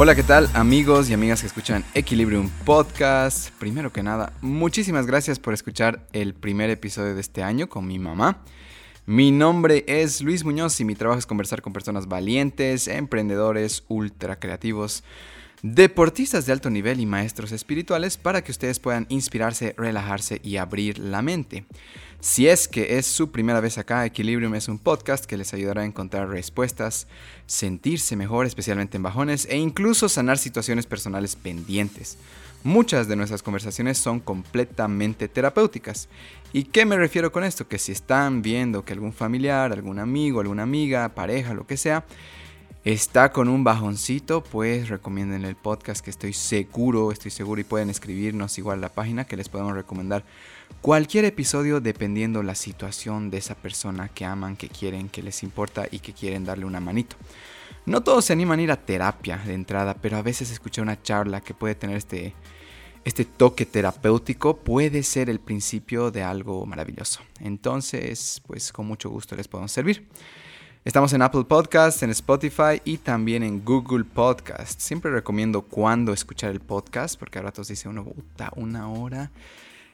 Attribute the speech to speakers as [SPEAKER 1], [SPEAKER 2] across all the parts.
[SPEAKER 1] Hola, ¿qué tal amigos y amigas que escuchan Equilibrium Podcast? Primero que nada, muchísimas gracias por escuchar el primer episodio de este año con mi mamá. Mi nombre es Luis Muñoz y mi trabajo es conversar con personas valientes, emprendedores, ultra creativos, deportistas de alto nivel y maestros espirituales para que ustedes puedan inspirarse, relajarse y abrir la mente. Si es que es su primera vez acá, Equilibrium es un podcast que les ayudará a encontrar respuestas, sentirse mejor, especialmente en bajones, e incluso sanar situaciones personales pendientes. Muchas de nuestras conversaciones son completamente terapéuticas. ¿Y qué me refiero con esto? Que si están viendo que algún familiar, algún amigo, alguna amiga, pareja, lo que sea, está con un bajoncito, pues recomienden el podcast que estoy seguro, estoy seguro y pueden escribirnos igual la página que les podemos recomendar cualquier episodio dependiendo la situación de esa persona que aman, que quieren, que les importa y que quieren darle una manito. No todos se animan a ir a terapia de entrada, pero a veces escuchar una charla que puede tener este, este toque terapéutico puede ser el principio de algo maravilloso. Entonces, pues con mucho gusto les podemos servir. Estamos en Apple Podcasts, en Spotify y también en Google Podcasts. Siempre recomiendo cuándo escuchar el podcast, porque a ratos dice uno, puta, una hora.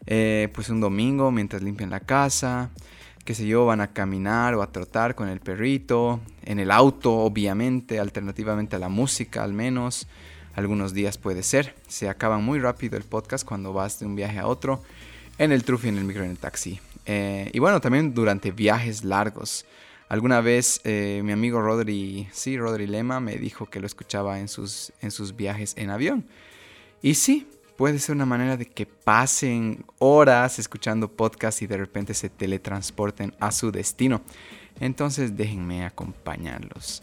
[SPEAKER 1] Eh, pues un domingo mientras limpian la casa, qué sé yo, van a caminar o a trotar con el perrito, en el auto obviamente, alternativamente a la música al menos, algunos días puede ser, se acaba muy rápido el podcast cuando vas de un viaje a otro, en el trufi, en el micro, en el taxi. Eh, y bueno, también durante viajes largos. Alguna vez eh, mi amigo Rodri, sí, Rodri Lema, me dijo que lo escuchaba en sus, en sus viajes en avión. Y sí, puede ser una manera de que pasen horas escuchando podcast y de repente se teletransporten a su destino. Entonces déjenme acompañarlos.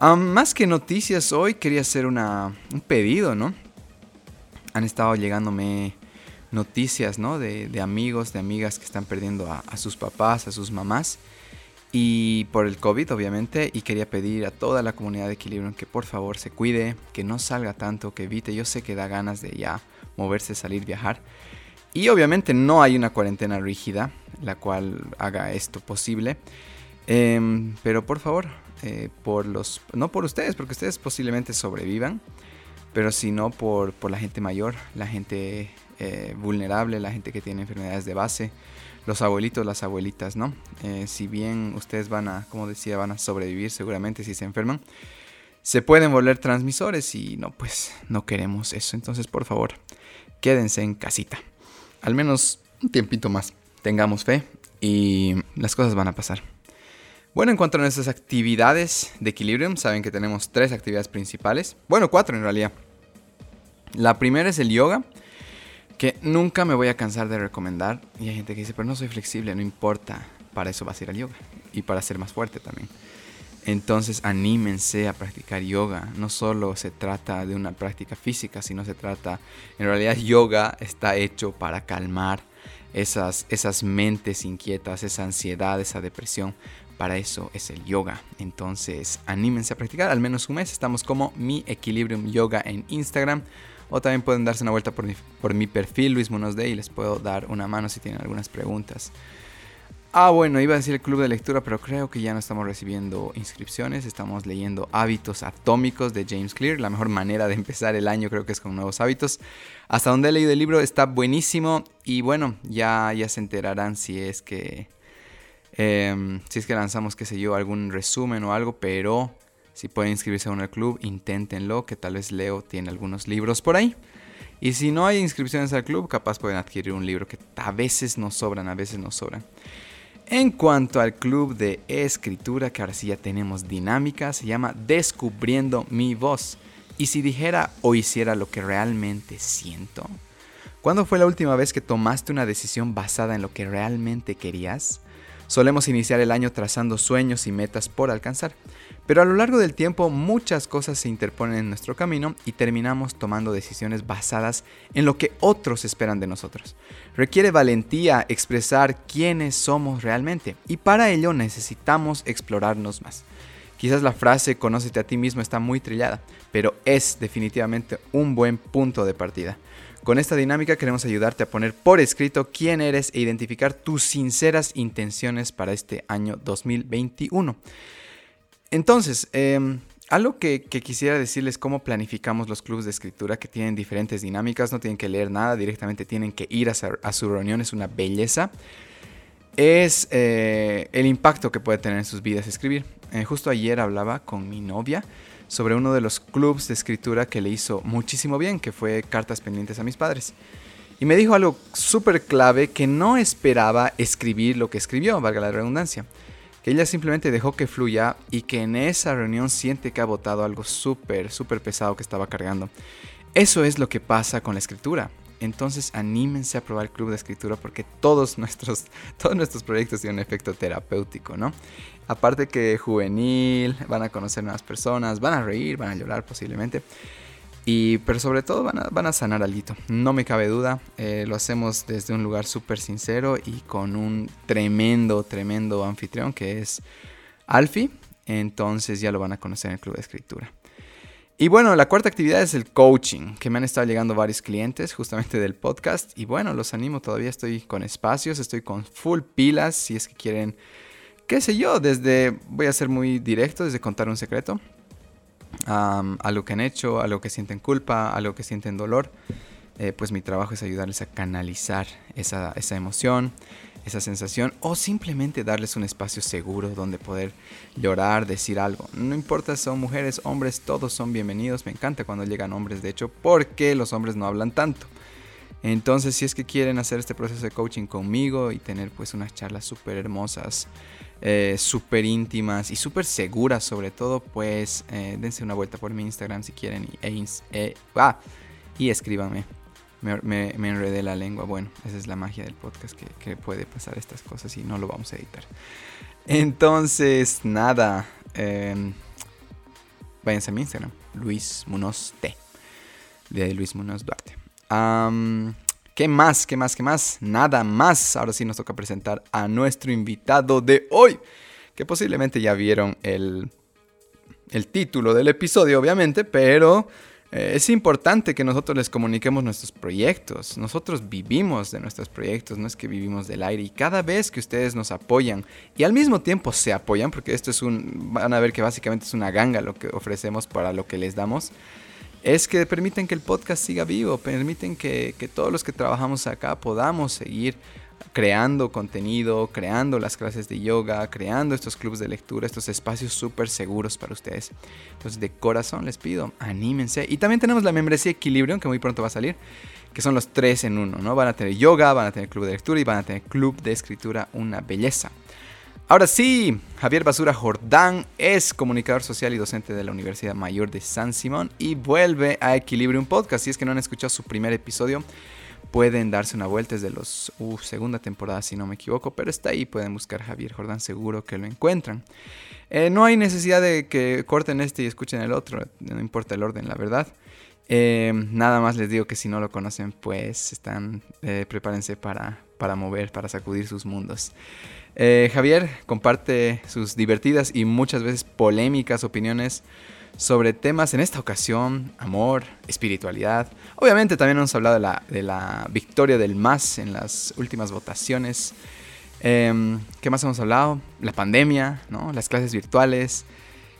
[SPEAKER 1] más que noticias, hoy quería hacer un pedido, ¿no? Han estado llegándome noticias, ¿no? De, amigos, de amigas que están perdiendo a sus papás, a sus mamás. Y por el COVID, obviamente, y quería pedir a toda la comunidad de Equilibrium que por favor se cuide, que no salga tanto, que evite. Yo sé que da ganas de ya moverse, salir, viajar. Y obviamente no hay una cuarentena rígida, la cual haga esto posible. Em, pero por favor, eh, por los, no por ustedes, porque ustedes posiblemente sobrevivan, pero sino por, por la gente mayor, la gente eh, vulnerable, la gente que tiene enfermedades de base, los abuelitos, las abuelitas, ¿no? Eh, si bien ustedes van a, como decía, van a sobrevivir seguramente si se enferman, se pueden volver transmisores y no, pues no queremos eso. Entonces, por favor, quédense en casita. Al menos un tiempito más. Tengamos fe y las cosas van a pasar. Bueno, en cuanto a nuestras actividades de Equilibrium, saben que tenemos tres actividades principales. Bueno, cuatro en realidad. La primera es el yoga, que nunca me voy a cansar de recomendar. Y hay gente que dice, pero no soy flexible, no importa. Para eso vas a ir al yoga. Y para ser más fuerte también. Entonces anímense a practicar yoga. No solo se trata de una práctica física, sino se trata, en realidad yoga está hecho para calmar esas, esas mentes inquietas, esa ansiedad, esa depresión. Para eso es el yoga. Entonces anímense a practicar al menos un mes. Estamos como mi Equilibrium Yoga en Instagram. O también pueden darse una vuelta por mi, por mi perfil Luis Munoz y les puedo dar una mano si tienen algunas preguntas. Ah, bueno, iba a decir el club de lectura, pero creo que ya no estamos recibiendo inscripciones. Estamos leyendo Hábitos Atómicos de James Clear. La mejor manera de empezar el año creo que es con nuevos hábitos. Hasta donde he leído el libro está buenísimo. Y bueno, ya, ya se enterarán si es que. Em, si es que lanzamos, qué sé yo, algún resumen o algo. Pero si pueden inscribirse a el club, inténtenlo. Que tal vez Leo tiene algunos libros por ahí. Y si no hay inscripciones al club, capaz pueden adquirir un libro que a veces nos sobran, a veces nos sobran. En cuanto al club de escritura, que ahora sí ya tenemos dinámica, se llama Descubriendo mi voz. Y si dijera o hiciera lo que realmente siento. ¿Cuándo fue la última vez que tomaste una decisión basada en lo que realmente querías? Solemos iniciar el año trazando sueños y metas por alcanzar, pero a lo largo del tiempo muchas cosas se interponen en nuestro camino y terminamos tomando decisiones basadas en lo que otros esperan de nosotros. Requiere valentía expresar quiénes somos realmente y para ello necesitamos explorarnos más. Quizás la frase conócete a ti mismo está muy trillada, pero es definitivamente un buen punto de partida. Con esta dinámica queremos ayudarte a poner por escrito quién eres e identificar tus sinceras intenciones para este año 2021. Entonces, em, algo que, quisiera decirles cómo planificamos los clubes de escritura que tienen diferentes dinámicas, no tienen que leer nada, directamente tienen que ir a, su reunión, es una belleza, es eh, el impacto que puede tener en sus vidas escribir. Eh, justo ayer hablaba con mi novia sobre uno de los clubes de escritura que le hizo muchísimo bien, que fue Cartas Pendientes a mis padres. Y me dijo algo súper clave que no esperaba escribir lo que escribió, valga la redundancia que ella simplemente dejó que fluya y que en esa reunión siente que ha votado algo súper, súper pesado que estaba cargando. Eso es lo que pasa con la escritura. Entonces anímense a probar el club de escritura porque todos nuestros, todos nuestros proyectos tienen un efecto terapéutico, ¿no? Aparte que juvenil, van a conocer nuevas personas, van a reír, van a llorar posiblemente. Y, pero sobre todo van a, sanar algo, no me cabe duda. Eh, lo hacemos desde un lugar súper sincero y con un tremendo, tremendo anfitrión que es Alfie. Entonces ya lo van a conocer en el Club de Escritura. Y bueno, la cuarta actividad es el coaching, que me han estado llegando varios clientes justamente del podcast. Y bueno, los animo, todavía estoy con espacios, estoy con full pilas, si es que quieren, qué sé yo, desde, voy a ser muy directo, desde contar un secreto a lo que han hecho, a lo que sienten culpa, a lo que sienten dolor, eh, pues mi trabajo es ayudarles a canalizar esa, esa emoción, esa sensación o simplemente darles un espacio seguro donde poder llorar, decir algo. No importa son mujeres, hombres, todos son bienvenidos. Me encanta cuando llegan hombres, de hecho, porque los hombres no hablan tanto. Entonces, si es que quieren hacer este proceso de coaching conmigo y tener pues unas charlas súper hermosas, eh, súper íntimas y súper seguras sobre todo, pues eh, dense una vuelta por mi Instagram si quieren y, e eh, y escríbanme. Me, enredé la lengua. Bueno, esa es la magia del podcast que, puede pasar estas cosas y no lo vamos a editar. Entonces, nada. Eh, váyanse a mi Instagram, Luis Munoz T. De Luis Munoz Duarte. ¿Qué más? ¿Qué más? ¿Qué más? Nada más. Ahora sí nos toca presentar a nuestro invitado de hoy. Que posiblemente ya vieron el, el título del episodio, obviamente, pero eh, es importante que nosotros les comuniquemos nuestros proyectos. Nosotros vivimos de nuestros proyectos, no es que vivimos del aire. Y cada vez que ustedes nos apoyan y al mismo tiempo se apoyan, porque esto es un, van a ver que básicamente es una ganga lo que ofrecemos para lo que les damos es que permiten que el podcast siga vivo, permiten que, todos los que trabajamos acá podamos seguir creando contenido, creando las clases de yoga, creando estos clubes de lectura, estos espacios súper seguros para ustedes. Entonces, de corazón les pido, anímense. Y también tenemos la membresía Equilibrium, que muy pronto va a salir, que son los tres en uno, ¿no? Van a tener yoga, van a tener club de lectura y van a tener club de escritura, una belleza. Ahora sí, Javier Basura Jordán es comunicador social y docente de la Universidad Mayor de San Simón y vuelve a Equilibrium Podcast. Si es que no han escuchado su primer episodio, pueden darse una vuelta desde los uh, segunda temporada si no me equivoco, pero está ahí, pueden buscar Javier Jordán, seguro que lo encuentran. Eh, no hay necesidad de que corten este y escuchen el otro, no importa el orden, la verdad. Eh, nada más les digo que si no lo conocen, pues están, eh, prepárense para, para mover, para sacudir sus mundos. Eh, Javier comparte sus divertidas y muchas veces polémicas opiniones sobre temas en esta ocasión, amor, espiritualidad. Obviamente también hemos hablado de la, victoria del MAS en las últimas votaciones. Em, ¿Qué más hemos hablado? La pandemia, ¿no? las clases virtuales.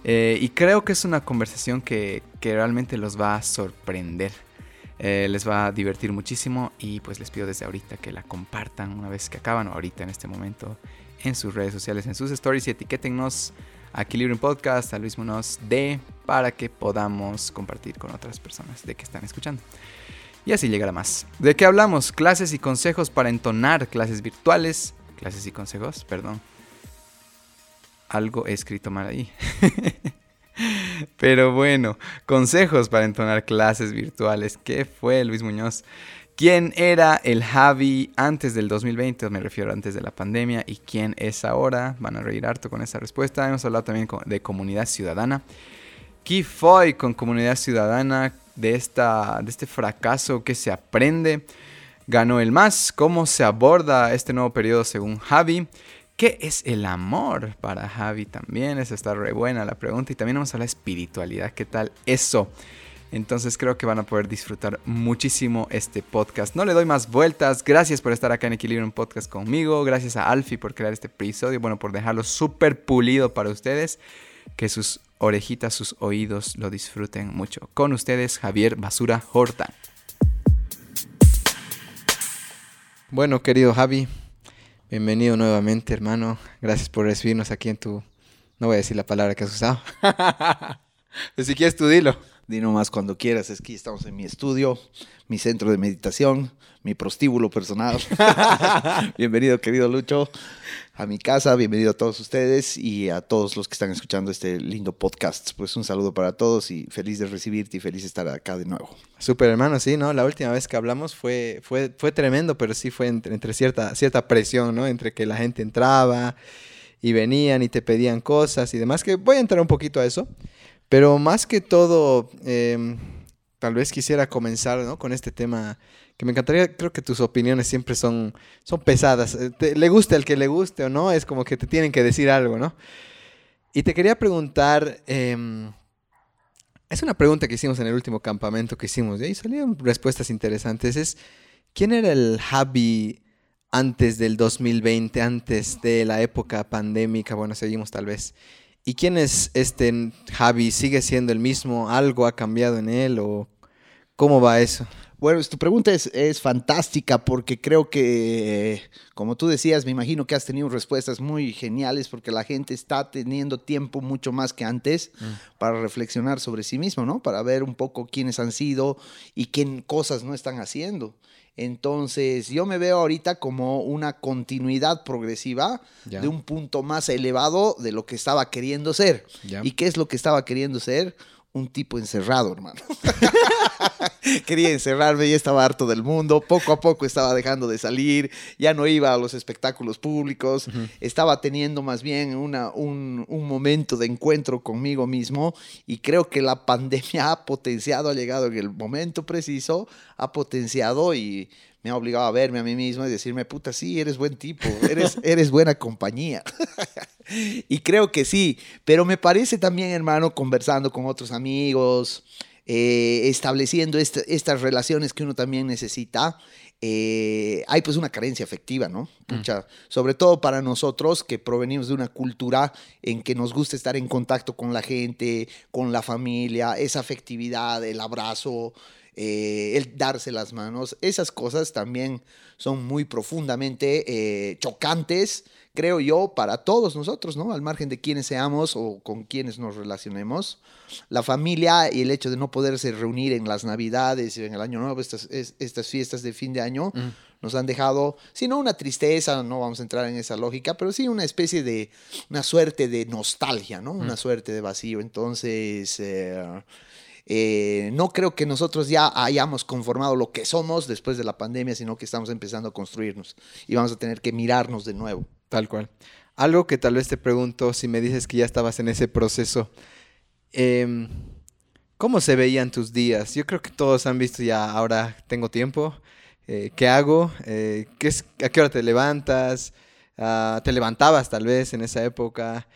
[SPEAKER 1] Eh, y creo que es una conversación que, realmente los va a sorprender. Eh, les va a divertir muchísimo y pues les pido desde ahorita que la compartan una vez que acaban o ahorita en este momento en sus redes sociales, en sus stories y etiquétennos a Equilibrium Podcast, a Luis Munoz D, para que podamos compartir con otras personas de que están escuchando. Y así llegará más. ¿De qué hablamos? Clases y consejos para entonar clases virtuales. Clases y consejos, perdón. Algo he escrito mal ahí. Pero bueno, consejos para entonar clases virtuales. ¿Qué fue Luis Muñoz? ¿Quién era el Javi antes del 2020? Me refiero antes de la pandemia. ¿Y quién es ahora? Van a reír harto con esa respuesta. Hemos hablado también de comunidad ciudadana. ¿Qué fue con comunidad ciudadana de, esta, de este fracaso que se aprende? Ganó el más. ¿Cómo se aborda este nuevo periodo según Javi? ¿Qué es el amor para Javi también? Esa está re buena la pregunta. Y también vamos a de espiritualidad. ¿Qué tal eso? Entonces creo que van a poder disfrutar muchísimo este podcast. No le doy más vueltas. Gracias por estar acá en Equilibrio Podcast conmigo. Gracias a Alfie por crear este episodio. Bueno, por dejarlo súper pulido para ustedes. Que sus
[SPEAKER 2] orejitas, sus oídos lo disfruten mucho. Con ustedes, Javier Basura Horta. Bueno, querido Javi, bienvenido nuevamente, hermano. Gracias por recibirnos aquí en tu... No voy a decir la palabra que has usado. si quieres tú dilo.
[SPEAKER 3] Di nomás cuando quieras, es que estamos en mi estudio, mi centro de meditación, mi prostíbulo personal. Bienvenido, querido Lucho, a mi casa, bienvenido a todos ustedes y a todos los que están escuchando este lindo podcast. Pues un saludo para todos y feliz de recibirte y feliz de estar acá de nuevo.
[SPEAKER 2] Súper hermano, sí, ¿no? La última vez que hablamos fue, fue, fue tremendo, pero sí fue entre, entre cierta, cierta presión, ¿no? Entre que la gente entraba y venían y te pedían cosas y demás, que voy a entrar un poquito a eso. Pero más que todo, em, tal vez quisiera comenzar ¿no? con este tema que me encantaría, creo que tus opiniones siempre son, son pesadas. Eh, le guste al que le guste o no, es como que te tienen que decir algo, ¿no? Y te quería preguntar, em, es una pregunta que hicimos en el último campamento que hicimos, y ahí salieron respuestas interesantes, es, ¿quién era el Javi antes del 2020, antes de la época pandémica? Bueno, seguimos tal vez. ¿Y quién es este Javi? ¿Sigue siendo el mismo? ¿Algo ha cambiado en él o cómo va eso?
[SPEAKER 3] Bueno, tu pregunta es, es, fantástica porque creo que, como tú decías, me imagino que has tenido respuestas muy geniales porque la gente está teniendo tiempo mucho más que antes mm. para reflexionar sobre sí mismo, ¿no? Para ver un poco quiénes han sido y qué cosas no están haciendo. Entonces, yo me veo ahorita como una continuidad progresiva de un punto más elevado de lo que estaba queriendo ser. ¿Y qué es lo que estaba queriendo ser? Un tipo encerrado, hermano. Quería encerrarme, y estaba harto del mundo, poco a poco estaba dejando de salir, ya no iba a los espectáculos públicos, estaba teniendo más bien una, un, un, momento de encuentro conmigo mismo y creo que la pandemia ha potenciado, ha llegado en el momento preciso, ha potenciado y me ha obligado a verme a mí mismo y decirme, puta, sí, eres buen tipo, eres, eres buena compañía. y creo que sí, pero me parece también, hermano, conversando con otros amigos, eh, estableciendo estas relaciones que uno también necesita, eh, hay pues una carencia afectiva, ¿no? Mm. sobre todo para nosotros que provenimos de una cultura en que nos gusta estar en contacto con la gente, con la familia, esa afectividad, el abrazo, eh, el darse las manos, esas cosas también son muy profundamente chocantes creo yo, para todos nosotros, ¿no? Al margen de quiénes seamos o con quiénes nos relacionemos. La familia y el hecho de no poderse reunir en las Navidades y en el Año Nuevo, estas, estas fiestas de fin de año, nos han dejado, si no una tristeza, no vamos a entrar en esa lógica, pero sí una especie de, una suerte de nostalgia, ¿no? Una suerte de vacío. Entonces... Eh, eh, no creo que nosotros ya hayamos conformado lo que somos después de la pandemia, sino que estamos empezando a construirnos y vamos a tener que mirarnos de nuevo.
[SPEAKER 2] Tal cual. Algo que tal vez te pregunto, si me dices que ya estabas en ese proceso, em, ¿cómo se veían tus días? Yo creo que todos han visto ya, ahora tengo tiempo, eh, ¿qué hago? Eh, ¿qué es, ¿A qué hora te levantas? Ah, ¿Te levantabas tal vez en esa época?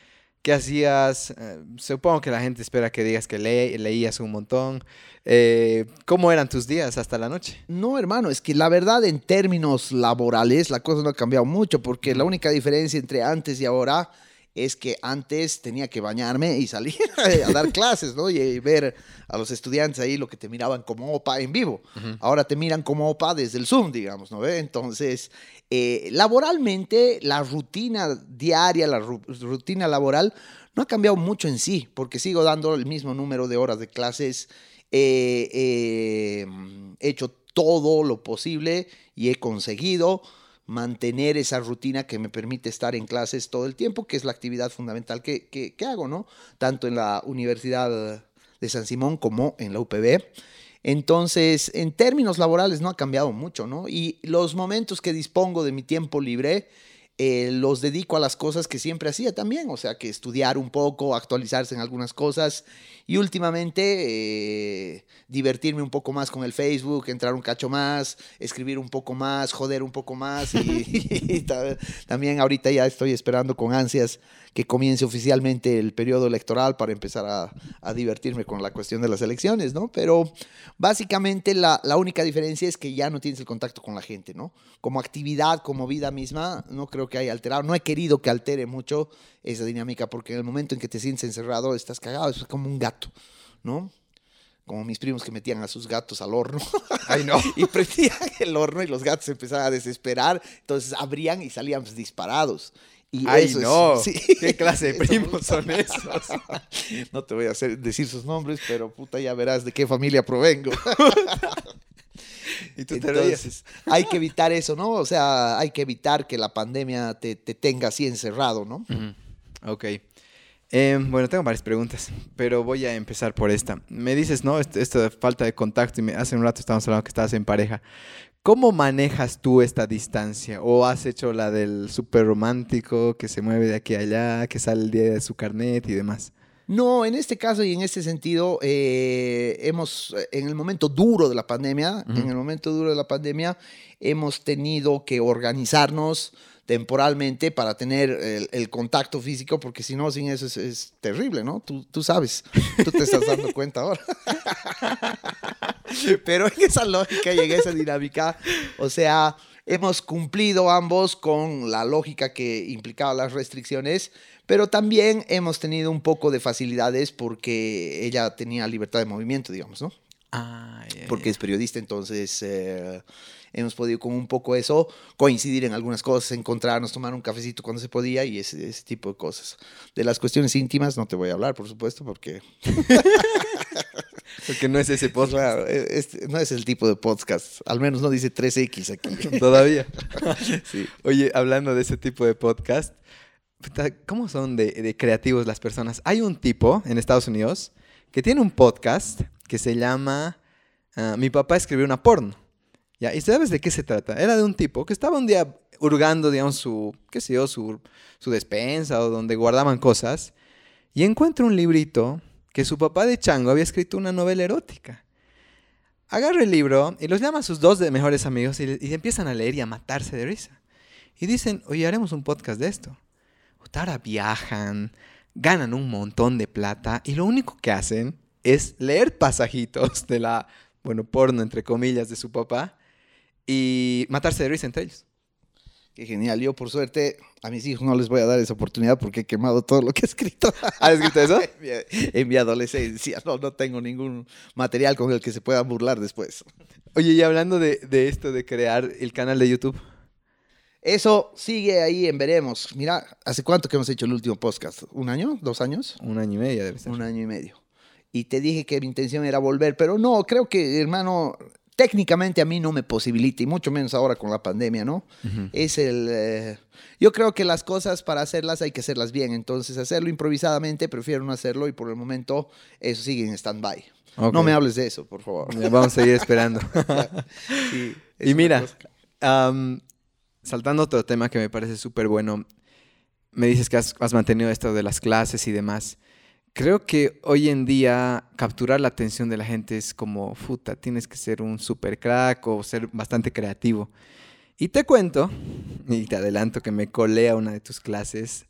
[SPEAKER 2] ¿Qué hacías? Eh, supongo que la gente espera que digas que leías un montón. Eh, ¿Cómo eran tus días hasta la noche?
[SPEAKER 3] No, hermano, es que la verdad en términos laborales la cosa no ha cambiado mucho porque la única diferencia entre antes y ahora es que antes tenía que bañarme y salir a dar clases, ¿no? Y ver a los estudiantes ahí lo que te miraban como OPA en vivo. Ahora te miran como OPA desde el Zoom, digamos, ¿no? Entonces, eh, laboralmente, la rutina diaria, la rutina laboral, no ha cambiado mucho en sí, porque sigo dando el mismo número de horas de clases. he hecho todo lo posible y he conseguido mantener esa rutina que me permite estar en clases todo el tiempo, que es la actividad fundamental que, que, hago, ¿no? Tanto en la Universidad de San Simón como en la UPB. Entonces, en términos laborales no ha cambiado mucho, ¿no? Y los momentos que dispongo de mi tiempo libre, eh, los dedico a las cosas que siempre hacía también, o sea, que estudiar un poco, actualizarse en algunas cosas y últimamente eh, divertirme un poco más con el Facebook, entrar un cacho más, escribir un poco más, joder un poco más y, también ahorita ya estoy esperando con ansias que comience oficialmente el periodo electoral para empezar a, divertirme con la cuestión de las elecciones, ¿no? Pero básicamente la, la única diferencia es que ya no tienes el contacto con la gente, ¿no? Como actividad, como vida misma, no creo creo que hay alterado. No he querido que altere mucho esa dinámica porque en el momento en que te sientes encerrado estás cagado, es como un gato, ¿no? Como mis primos que metían a sus gatos al horno.
[SPEAKER 2] Ay, no.
[SPEAKER 3] y prendían el horno y los gatos empezaban a desesperar. Entonces abrían y salían pues, disparados. Y
[SPEAKER 2] Ay,
[SPEAKER 3] eso es-
[SPEAKER 2] no.
[SPEAKER 3] sí.
[SPEAKER 2] ¿Qué clase de primos son esos?
[SPEAKER 3] No te voy a hacer, decir sus nombres, pero puta, ya verás de qué familia provengo.
[SPEAKER 2] Y tú te.
[SPEAKER 3] Entonces, hay que evitar eso, ¿no? O sea, hay que evitar que la pandemia te, te tenga así encerrado, ¿no?
[SPEAKER 2] Ok. Em, bueno, tengo varias preguntas, pero voy a empezar por esta. Me dices, ¿no? Esto, esto de falta de contacto, y me- hace un rato estábamos hablando que estabas en pareja. ¿Cómo manejas tú esta distancia? ¿O has hecho la del súper romántico que se mueve de aquí a allá, que sale el día de su carnet y demás?
[SPEAKER 3] No, en este caso y en este sentido, eh, hemos, eh, en el momento duro de la pandemia, en el momento duro de la pandemia, hemos tenido que organizarnos temporalmente para tener el, el contacto físico, porque si no, sin eso es, es terrible, ¿no? Tú, tú sabes, tú te estás dando cuenta ahora. Pero en esa lógica y en esa dinámica, o sea, hemos cumplido ambos con la lógica que implicaba las restricciones, pero también hemos tenido un poco de facilidades porque ella tenía libertad de movimiento, digamos, ¿no?
[SPEAKER 2] Ah,
[SPEAKER 3] Porque es periodista, entonces eh, hemos podido con un poco eso coincidir en algunas cosas, encontrarnos, tomar un cafecito cuando se podía y ese, ese tipo de cosas. De las cuestiones íntimas no te voy a hablar, por supuesto, porque
[SPEAKER 2] Porque no es ese podcast
[SPEAKER 3] claro, este no es el tipo de podcast, al menos no dice 3X aquí.
[SPEAKER 2] todavía.
[SPEAKER 3] Sí.
[SPEAKER 2] Oye, hablando de ese tipo de podcast, ¿cómo son de, de creativos las personas? Hay un tipo en Estados Unidos que tiene un podcast que se llama ah, Mi papá escribió una porno. ¿Ya? ¿Y sabes de qué se trata? Era de un tipo que estaba un día hurgando, digamos, su, qué sé yo, su, su despensa o donde guardaban cosas y encuentra un librito que su papá de chango había escrito una novela erótica. Agarra el libro y los llama a sus dos mejores amigos y, y empiezan a leer y a matarse de risa. Y dicen, oye, haremos un podcast de esto. Ahora viajan, ganan un montón de plata y lo único que hacen es leer pasajitos de la, bueno, porno entre comillas de su papá y matarse de risa entre ellos.
[SPEAKER 3] Qué genial. Yo, por suerte, a mis hijos no les voy a dar esa oportunidad porque he quemado todo lo que he escrito
[SPEAKER 2] ¿Has escrito eso?
[SPEAKER 3] en mi- en mi adolescencia. No, no tengo ningún material con el que se puedan burlar después.
[SPEAKER 2] Oye, y hablando de, de esto de crear el canal de YouTube,
[SPEAKER 3] Eso sigue ahí en Veremos. Mira, ¿hace cuánto que hemos hecho el último podcast? ¿Un año? ¿Dos años?
[SPEAKER 2] un año y medio debe ser.
[SPEAKER 3] Un año y medio. Y te dije que mi intención era volver, pero no, creo que, hermano, técnicamente a mí no me posibilita, y mucho menos ahora con la pandemia, ¿no? Es el... eh, yo creo que las cosas para hacerlas hay que hacerlas bien, entonces hacerlo improvisadamente prefiero no hacerlo y por el momento eso sigue en stand-by. No me hables de eso, por favor.
[SPEAKER 2] Ya vamos a seguir esperando.
[SPEAKER 3] Sí, es
[SPEAKER 2] y mira, am, saltando otro tema que me parece súper bueno, me dices que has, has mantenido esto de las clases y demás. Creo que hoy en día capturar la atención de la gente es como, puta, tienes que ser un super crack o ser bastante creativo. Y te cuento, y te adelanto que me colé a una de tus clases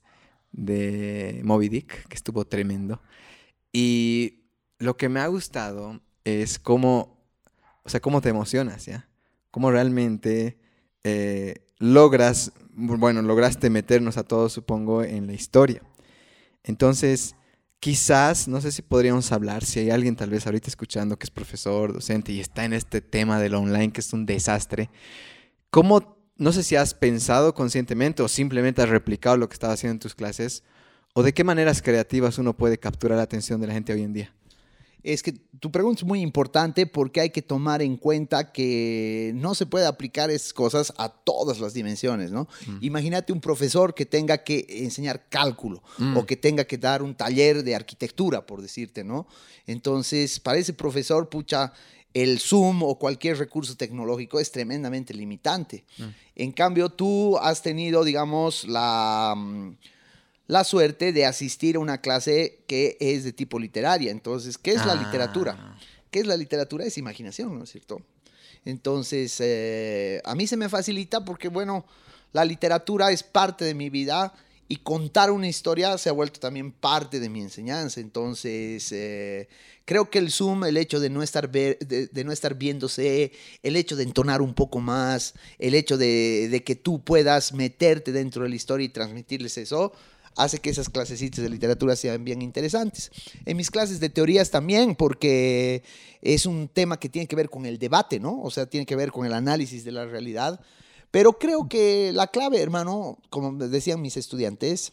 [SPEAKER 2] de Moby Dick, que estuvo tremendo. Y lo que me ha gustado es cómo, o sea, cómo te emocionas, ¿ya? Cómo realmente eh, logras, bueno, lograste meternos a todos, supongo, en la historia. Entonces, quizás, no sé si podríamos hablar, si hay alguien tal vez ahorita escuchando que es profesor, docente y está en este tema del online que es un desastre, ¿cómo, no sé si has pensado conscientemente o simplemente has replicado lo que estaba haciendo en tus clases, o de qué maneras creativas uno puede capturar la atención de la gente hoy en día?
[SPEAKER 3] Es que tu pregunta es muy importante porque hay que tomar en cuenta que no se puede aplicar esas cosas a todas las dimensiones, ¿no? Imagínate un profesor que tenga que enseñar cálculo
[SPEAKER 2] Mm.
[SPEAKER 3] o que tenga que dar un taller de arquitectura, por decirte, ¿no? Entonces, para ese profesor, pucha, el Zoom o cualquier recurso tecnológico es tremendamente limitante. En cambio, tú has tenido, digamos, la... la suerte de asistir a una clase que es de tipo literaria. Entonces, ¿qué es la literatura?
[SPEAKER 2] Ah.
[SPEAKER 3] ¿Qué es la literatura? Es imaginación, ¿no es cierto? Entonces, eh, a mí se me facilita porque, bueno, la literatura es parte de mi vida y contar una historia se ha vuelto también parte de mi enseñanza. Entonces, eh, creo que el Zoom, el hecho de no, estar ver- de, de no estar viéndose, el hecho de entonar un poco más, el hecho de, de que tú puedas meterte dentro de la historia y transmitirles eso, hace que esas clasecitas de literatura sean bien interesantes. En mis clases de teorías también, porque es un tema que tiene que ver con el debate, ¿no? O sea, tiene que ver con el análisis de la realidad. Pero creo que la clave, hermano, como decían mis estudiantes,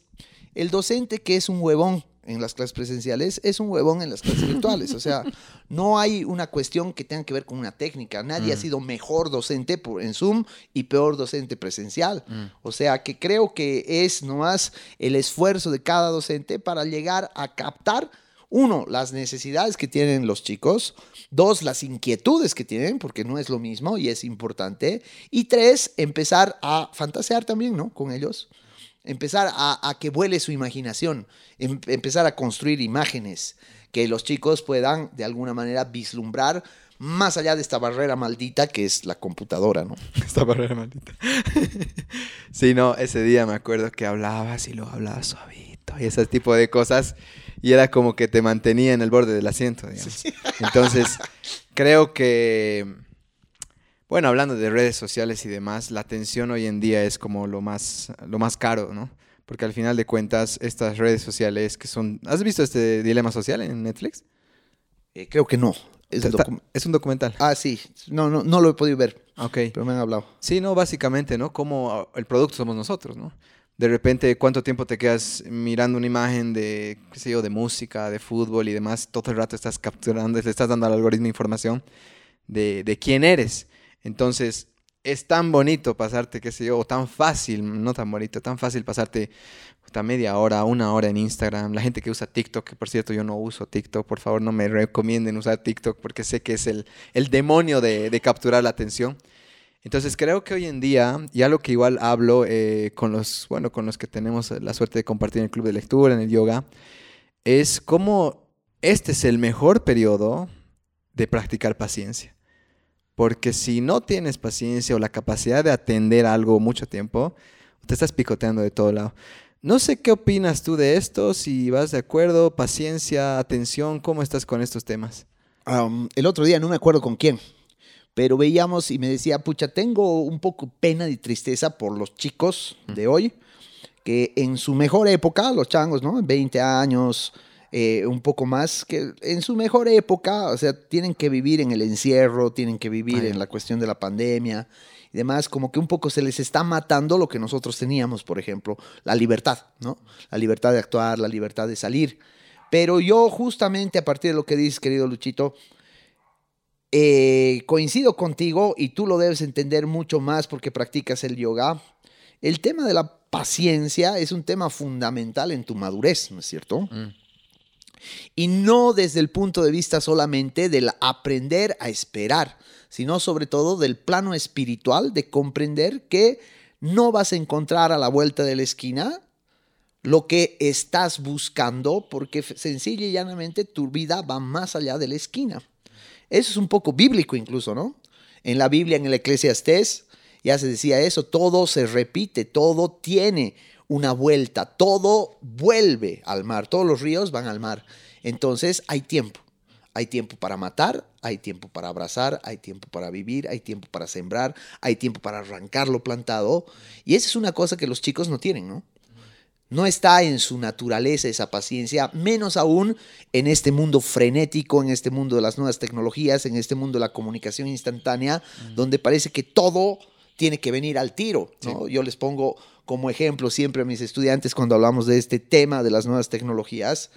[SPEAKER 3] el docente que es un huevón en las clases presenciales es un huevón en las clases virtuales. O sea, no hay una cuestión que tenga que ver con una técnica. Nadie ha sido mejor docente por, en Zoom y peor docente presencial. O sea, que creo que es nomás el esfuerzo de cada docente para llegar a captar uno, las necesidades que tienen los chicos. Dos, las inquietudes que tienen, porque no es lo mismo y es importante. Y tres, empezar a fantasear también, ¿no? Con ellos. Empezar a, a que vuele su imaginación. Em- empezar a construir imágenes que los chicos puedan, de alguna manera, vislumbrar más allá de esta barrera maldita que es la computadora, ¿no?
[SPEAKER 2] Esta barrera maldita. sí, no, ese día me acuerdo que hablabas y lo hablabas suavito y ese tipo de cosas. Y era como que te mantenía en el borde del asiento, digamos. Entonces, creo que, bueno, hablando de redes sociales y demás, la atención hoy en día es como lo más, lo más caro, ¿no? Porque al final de cuentas, estas redes sociales que son... ¿Has visto este dilema social en Netflix?
[SPEAKER 3] Eh, creo que no. Es,
[SPEAKER 2] Está- es un documental.
[SPEAKER 3] ah, sí. No, no, no lo he podido ver,
[SPEAKER 2] Ok.
[SPEAKER 3] pero me han hablado.
[SPEAKER 2] Sí, no, básicamente, ¿no? Como el producto somos nosotros, ¿no? De repente, ¿cuánto tiempo te quedas mirando una imagen de, qué sé yo, de música, de fútbol y demás? Todo el rato estás capturando, le estás dando al algoritmo información de, de quién eres. Entonces, es tan bonito pasarte, qué sé yo, o tan fácil, no tan bonito, tan fácil pasarte puta, media hora, una hora en Instagram. La gente que usa TikTok, que por cierto yo no uso TikTok, por favor no me recomienden usar TikTok porque sé que es el, demonio de, capturar la atención. Entonces creo que hoy en día, y algo que igual hablo eh, con los, bueno, con los que tenemos la suerte de compartir en el club de lectura, en el yoga, es cómo este es el mejor periodo de practicar paciencia. Porque si no tienes paciencia o la capacidad de atender algo mucho tiempo, te estás picoteando de todo lado. No sé qué opinas tú de esto, si vas de acuerdo, paciencia, atención, ¿cómo estás con estos temas?
[SPEAKER 3] El otro día, no me acuerdo con quién, pero veíamos y me decía, pucha, tengo un poco pena y tristeza por los chicos de hoy, que en su mejor época, los changos, ¿no? 20 años, eh, un poco más, que en su mejor época, o sea, tienen que vivir en el encierro, tienen que vivir en la cuestión de la pandemia y demás, como que un poco se les está matando lo que nosotros teníamos, por ejemplo, la libertad, ¿no? La libertad de actuar, la libertad de salir. Pero yo justamente a partir de lo que dices, querido Luchito, eh, coincido contigo y tú lo debes entender mucho más porque practicas el yoga. El tema de la paciencia es un tema fundamental en tu madurez, ¿no es cierto? Y no desde el punto de vista solamente del aprender a esperar, sino sobre todo del plano espiritual de comprender que no vas a encontrar a la vuelta de la esquina lo que estás buscando porque sencilla y llanamente tu vida va más allá de la esquina. Eso es un poco bíblico incluso, ¿no? En la Biblia, en el Eclesiastés, ya se decía eso, todo se repite, todo tiene una vuelta, todo vuelve al mar, todos los ríos van al mar. Entonces hay tiempo. Hay tiempo para matar, hay tiempo para abrazar, hay tiempo para vivir, hay tiempo para sembrar, hay tiempo para arrancar lo plantado. Y esa es una cosa que los chicos no tienen, ¿no? No está en su naturaleza esa paciencia, menos aún en este mundo frenético, en este mundo de las nuevas tecnologías, en este mundo de la comunicación instantánea, donde parece que todo tiene que venir al tiro. ¿no? Yo les pongo como ejemplo siempre a mis estudiantes cuando hablamos de este tema de las nuevas tecnologías.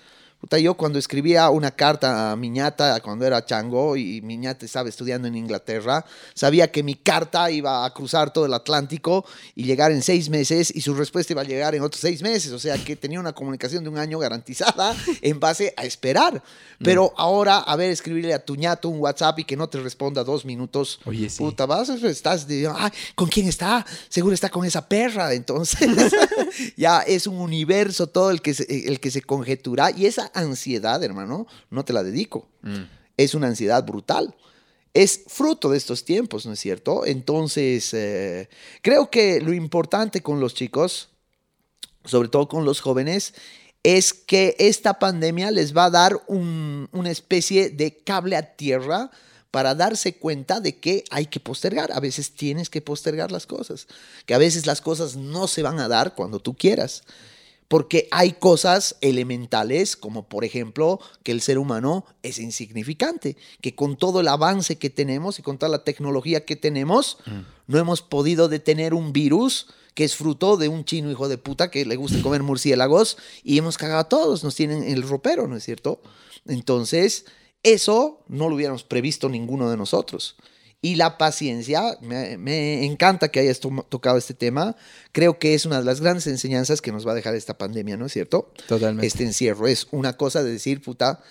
[SPEAKER 3] Puta, yo cuando escribía una carta a Miñata cuando era chango y Miñata estaba estudiando en Inglaterra, sabía que mi carta iba a cruzar todo el Atlántico y llegar en seis meses y su respuesta iba a llegar en otros seis meses. O sea que tenía una comunicación de un año garantizada en base a esperar. Pero ahora, a ver, escribirle a tu ñato un WhatsApp y que no te responda dos minutos.
[SPEAKER 2] Oye, sí.
[SPEAKER 3] Puta, vas, estás de, ay, ¿con quién está? Seguro está con esa perra. Entonces, ya es un universo todo el que se, el que se conjetura y esa ansiedad, hermano, no te la dedico. Es una ansiedad brutal. Es fruto de estos tiempos, ¿no es cierto? Entonces, eh, creo que lo importante con los chicos sobre todo con los jóvenes, es que esta pandemia les va a dar un- una especie de cable a tierra para darse cuenta de que hay que postergar. A veces tienes que postergar las cosas, que a veces las cosas no se van a dar cuando tú quieras. Porque hay cosas elementales, como por ejemplo que el ser humano es insignificante, que con todo el avance que tenemos y con toda la tecnología que tenemos, no hemos podido detener un virus que es fruto de un chino hijo de puta que le gusta comer murciélagos y hemos cagado a todos, nos tienen en el ropero, ¿no es cierto? Entonces, eso no lo hubiéramos previsto ninguno de nosotros. Y la paciencia, me, me encanta que hayas to- tocado este tema. Creo que es una de las grandes enseñanzas que nos va a dejar esta pandemia, ¿no es cierto?
[SPEAKER 2] Totalmente.
[SPEAKER 3] Este encierro es una cosa de decir, puta,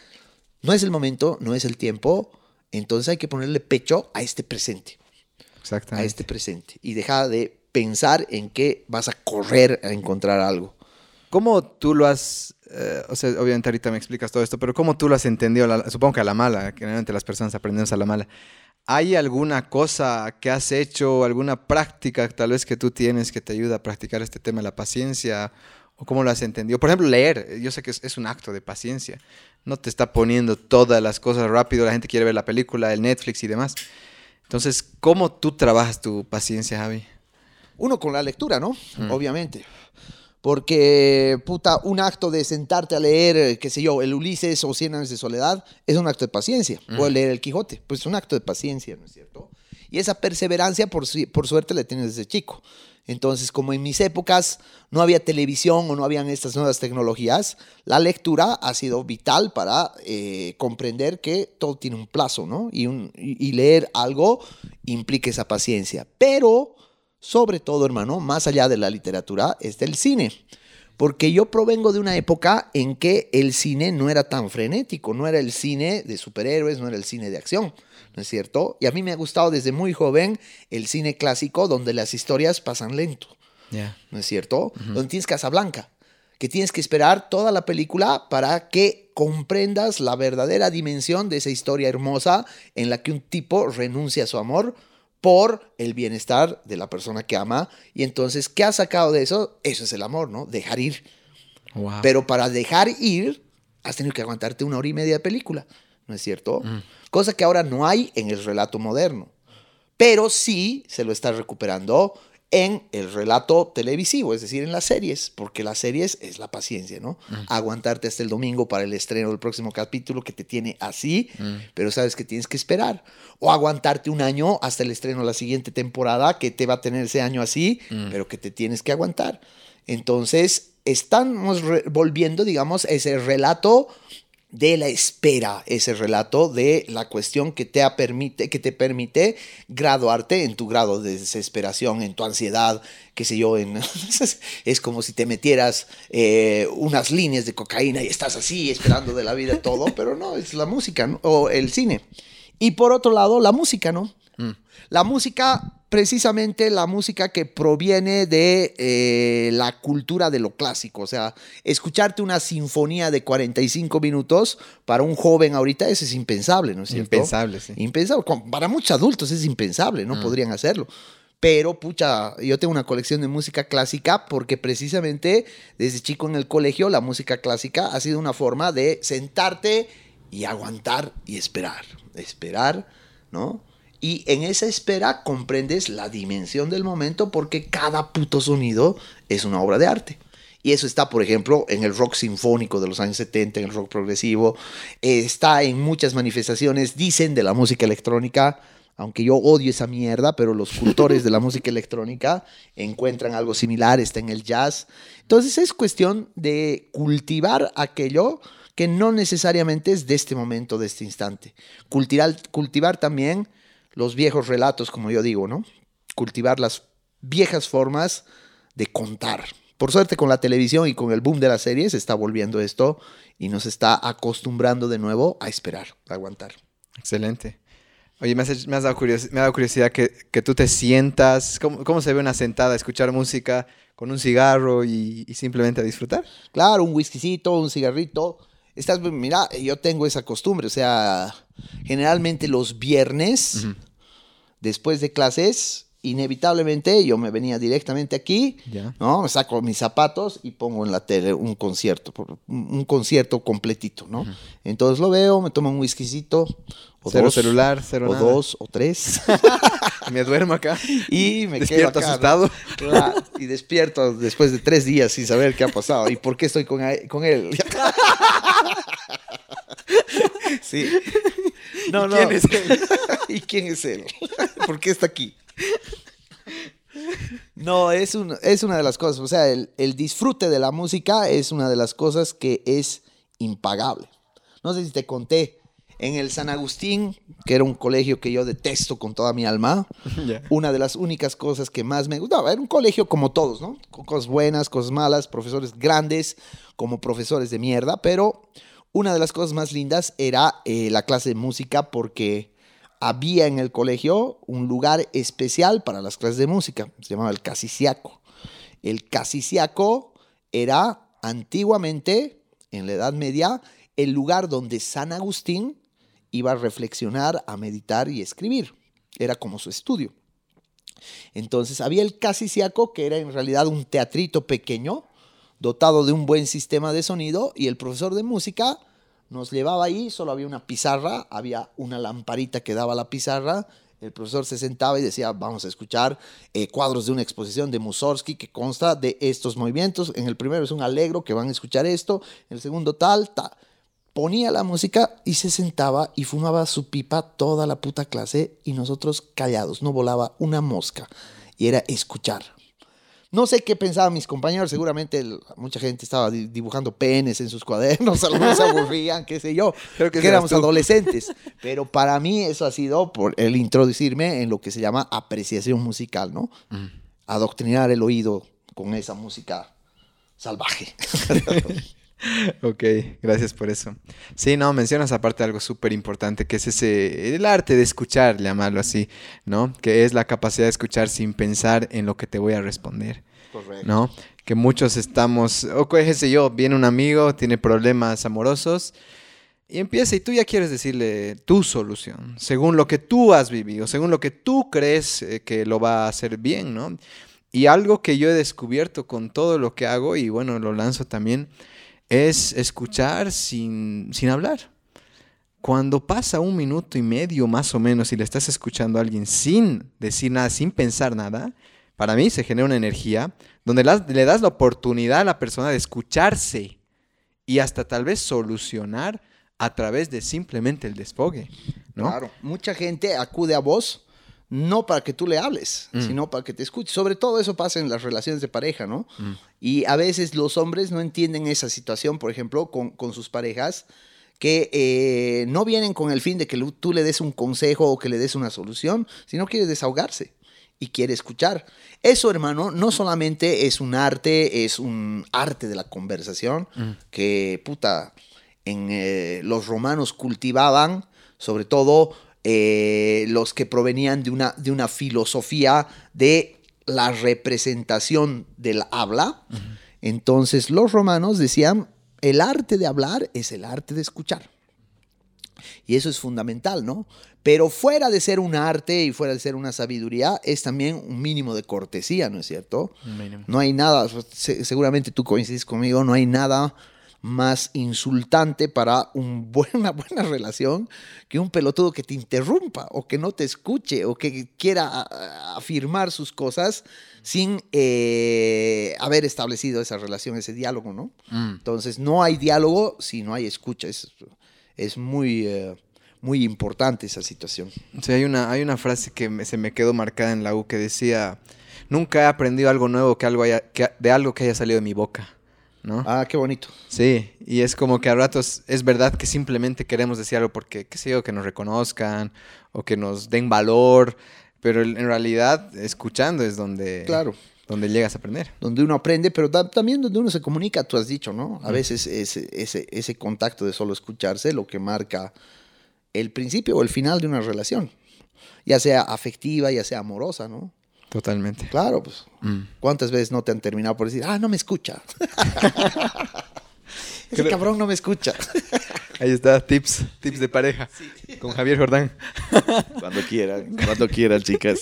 [SPEAKER 3] no es el momento, no es el tiempo, entonces hay que ponerle pecho a este presente, a
[SPEAKER 2] Exactamente.
[SPEAKER 3] este presente. Y deja de pensar en que vas a correr a encontrar algo.
[SPEAKER 2] ¿Cómo tú lo has, eh, o sea, obviamente ahorita me explicas todo esto, pero cómo tú lo has entendido, La- supongo que a la mala, generalmente las personas aprendemos a la mala. ¿Hay alguna cosa que has hecho, alguna práctica tal vez que tú tienes que te ayuda a practicar este tema de la paciencia? ¿O cómo lo has entendido? Por ejemplo, leer. Yo sé que es, es un acto de paciencia. No te está poniendo todas las cosas rápido, la gente quiere ver la película, el Netflix y demás. Entonces, ¿cómo tú trabajas tu paciencia, Javi?
[SPEAKER 3] Uno con la lectura, ¿no? Obviamente. Porque, puta, un acto de sentarte a leer, qué sé yo, el Ulises o Cien años de soledad, es un acto de paciencia. O leer el Quijote, pues es un acto de paciencia, ¿no es cierto? Y esa perseverancia, por, por suerte, la tienes desde chico. Entonces, como en mis épocas no había televisión o no habían estas nuevas tecnologías, la lectura ha sido vital para eh, comprender que todo tiene un plazo, ¿no? Y, un- y- y leer algo implica esa paciencia. Pero sobre todo, hermano, más allá de la literatura, es del cine. Porque yo provengo de una época en que el cine no era tan frenético, no era el cine de superhéroes, no era el cine de acción, ¿no es cierto? Y a mí me ha gustado desde muy joven el cine clásico donde las historias pasan lento. ¿no es cierto? Donde tienes Casablanca, que tienes que esperar toda la película para que comprendas la verdadera dimensión de esa historia hermosa en la que un tipo renuncia a su amor por el bienestar de la persona que ama. Y entonces, ¿qué has sacado de eso? Eso es el amor, ¿no? Dejar ir.
[SPEAKER 2] Wow.
[SPEAKER 3] Pero para dejar ir, has tenido que aguantarte una hora y media de película, ¿no es cierto? Cosa que ahora no hay en el relato moderno. Pero sí se lo está recuperando en el relato televisivo, es decir, en las series, porque las series es la paciencia, ¿no? Aguantarte hasta el domingo para el estreno del próximo capítulo que te tiene así, pero sabes que tienes que esperar. O aguantarte un año hasta el estreno de la siguiente temporada que te va a tener ese año así, pero que te tienes que aguantar. Entonces, estamos volviendo, digamos, ese relato de la espera, ese relato de la cuestión que te, permite, que te permite graduarte en tu grado de desesperación, en tu ansiedad, qué sé yo, es como si te metieras eh, unas líneas de cocaína y estás así esperando de la vida todo, pero no, es la música ¿no? o el cine. Y por otro lado, la música, ¿no? La música, precisamente la música que proviene de eh, la cultura de lo clásico. O sea, escucharte una sinfonía de 45 minutos para un joven ahorita, eso es impensable, ¿no es cierto?
[SPEAKER 2] Impensable, sí.
[SPEAKER 3] Impensable. Para muchos adultos es impensable, no podrían hacerlo. Pero, pucha, yo tengo una colección de música clásica porque precisamente desde chico en el colegio la música clásica ha sido una forma de sentarte y aguantar y esperar. Esperar, ¿no? Y en esa espera comprendes la dimensión del momento porque cada puto sonido es una obra de arte. Y eso está, por ejemplo, en el rock sinfónico de los años 70, en el rock progresivo. está en muchas manifestaciones, dicen, de la música electrónica. Aunque yo odio esa mierda, pero los cultores de la música electrónica encuentran algo similar, está en el jazz. Entonces es cuestión de cultivar aquello que no necesariamente es de este momento, de este instante. Cultivar, cultivar también los viejos relatos, como yo digo, ¿no? Cultivar las viejas formas de contar. Por suerte con la televisión y con el boom de las series se está volviendo esto y nos está acostumbrando de nuevo a esperar, a aguantar.
[SPEAKER 2] Excelente. Oye, me has, me has dado curiosidad, me ha dado curiosidad que, que tú te sientas. ¿Cómo, cómo se ve una sentada, escuchar música con un cigarro y, y simplemente a disfrutar?
[SPEAKER 3] Claro, un whiskycito, un cigarrito. Estás, mira, yo tengo esa costumbre, o sea, generalmente los viernes, después de clases, inevitablemente yo me venía directamente aquí,
[SPEAKER 2] Ya.
[SPEAKER 3] ¿no? Me saco mis zapatos y pongo en la tele un concierto, un concierto completito, ¿no? Entonces lo veo, me tomo un whiskycito, o
[SPEAKER 2] Cero
[SPEAKER 3] dos,
[SPEAKER 2] celular, cero
[SPEAKER 3] o
[SPEAKER 2] nada.
[SPEAKER 3] dos, o tres,
[SPEAKER 2] Me duermo acá.
[SPEAKER 3] y me
[SPEAKER 2] Despierto
[SPEAKER 3] quedo acá,
[SPEAKER 2] asustado.
[SPEAKER 3] ¿no? Y despierto después de tres días sin saber qué ha pasado y por qué estoy con, con él. sí. No,
[SPEAKER 2] ¿Y
[SPEAKER 3] no.
[SPEAKER 2] quién es él?
[SPEAKER 3] ¿Y quién es él? ¿Por qué está aquí? No, es, un- es una de las cosas. O sea, el, el disfrute de la música es una de las cosas que es impagable. No sé si te conté. En el San Agustín, que era un colegio que yo detesto con toda mi alma,
[SPEAKER 2] Ya.
[SPEAKER 3] una de las únicas cosas que más me gustaba. Era un colegio como todos, ¿no? Cosas buenas, cosas malas, profesores grandes, como profesores de mierda, pero una de las cosas más lindas era eh, la clase de música porque había en el colegio un lugar especial para las clases de música. Se llamaba el casiciaco. El casiciaco era antiguamente, en la Edad Media, el lugar donde San Agustín iba a reflexionar, a meditar y escribir. Era como su estudio. Entonces había el casiciaco, que era en realidad un teatrito pequeño, dotado de un buen sistema de sonido, y el profesor de música nos llevaba ahí, solo había una pizarra, había una lamparita que daba la pizarra, el profesor se sentaba y decía, vamos a escuchar eh, cuadros de una exposición de Mussorgsky que consta de estos movimientos. En el primero es un alegro que van a escuchar esto, en el segundo tal, tal. Ponía la música y se sentaba y fumaba su pipa toda la puta clase y nosotros callados, no volaba una mosca y era escuchar. No sé qué pensaban mis compañeros, seguramente el- mucha gente estaba di- dibujando penes en sus cuadernos, algunos se aburrían, qué sé yo,
[SPEAKER 2] Creo que
[SPEAKER 3] éramos
[SPEAKER 2] tú.
[SPEAKER 3] adolescentes. Pero para mí eso ha sido por el introducirme en lo que se llama apreciación musical, ¿no? Adoctrinar el oído con esa música salvaje.
[SPEAKER 2] Ok, gracias por eso. Sí, no, mencionas aparte algo súper importante, que es ese, el arte de escuchar, llamarlo así, ¿no? Que es la capacidad de escuchar sin pensar en lo que te voy a responder,
[SPEAKER 3] Correcto.
[SPEAKER 2] ¿no? Que muchos estamos, o qué sé yo, viene un amigo, tiene problemas amorosos y empieza y tú ya quieres decirle tu solución, según lo que tú has vivido, según lo que tú crees eh, que lo va a hacer bien, ¿no? Y algo que yo he descubierto con todo lo que hago, y bueno, lo lanzo también, es escuchar sin, sin hablar. Cuando pasa un minuto y medio más o menos y le estás escuchando a alguien sin decir nada, sin pensar nada, para mí se genera una energía donde le das la oportunidad a la persona de escucharse y hasta tal vez solucionar a través de simplemente el desfogue, ¿no?
[SPEAKER 3] Claro, mucha gente acude a vos no para que tú le hables,
[SPEAKER 2] Mm.
[SPEAKER 3] sino para que te escuches. Sobre todo eso pasa en las relaciones de pareja, ¿no? Y a veces los hombres no entienden esa situación, por ejemplo, con, con sus parejas, que eh, no vienen con el fin de que tú le des un consejo o que le des una solución, sino quiere desahogarse y quiere escuchar. Eso, hermano, no solamente es un arte, es un arte de la conversación, que, puta, en, eh, los romanos cultivaban, sobre todo eh, los que provenían de una, de una filosofía de la representación del habla. Entonces los romanos decían, el arte de hablar es el arte de escuchar. Y eso es fundamental, ¿no? Pero fuera de ser un arte y fuera de ser una sabiduría, es también un mínimo de cortesía, ¿no es cierto? No hay nada, se- seguramente tú coincides conmigo, no hay nada más insultante para un una buena relación que un pelotudo que te interrumpa o que no te escuche o que quiera a- afirmar sus cosas sin eh, haber establecido esa relación, ese diálogo, ¿no?
[SPEAKER 2] Mm.
[SPEAKER 3] Entonces no hay diálogo si no hay escucha. Es, es muy, eh, muy importante esa situación.
[SPEAKER 2] Sí, hay una, hay una frase que me- se me quedó marcada en la U que decía, nunca he aprendido algo nuevo que algo haya, que- de algo que haya salido de mi boca, ¿no?
[SPEAKER 3] Ah, qué bonito.
[SPEAKER 2] Sí, y es como que a ratos es verdad que simplemente queremos decir algo porque, qué sé yo, que nos reconozcan o que nos den valor, pero en realidad escuchando es donde,
[SPEAKER 3] Claro.
[SPEAKER 2] donde llegas a aprender.
[SPEAKER 3] donde uno aprende, pero ta- también donde uno se comunica, tú has dicho, ¿no? A veces ese, ese, ese contacto de solo escucharse lo que marca el principio o el final de una relación, ya sea afectiva, ya sea amorosa, ¿no?
[SPEAKER 2] Totalmente.
[SPEAKER 3] Claro, pues,
[SPEAKER 2] Mm.
[SPEAKER 3] ¿cuántas veces no te han terminado por decir, ah, no me escucha? Ese
[SPEAKER 2] Creo-
[SPEAKER 3] cabrón no me escucha.
[SPEAKER 2] Ahí está, tips, tips de pareja con Javier Jordán.
[SPEAKER 3] Cuando quieran, cuando quieran, chicas.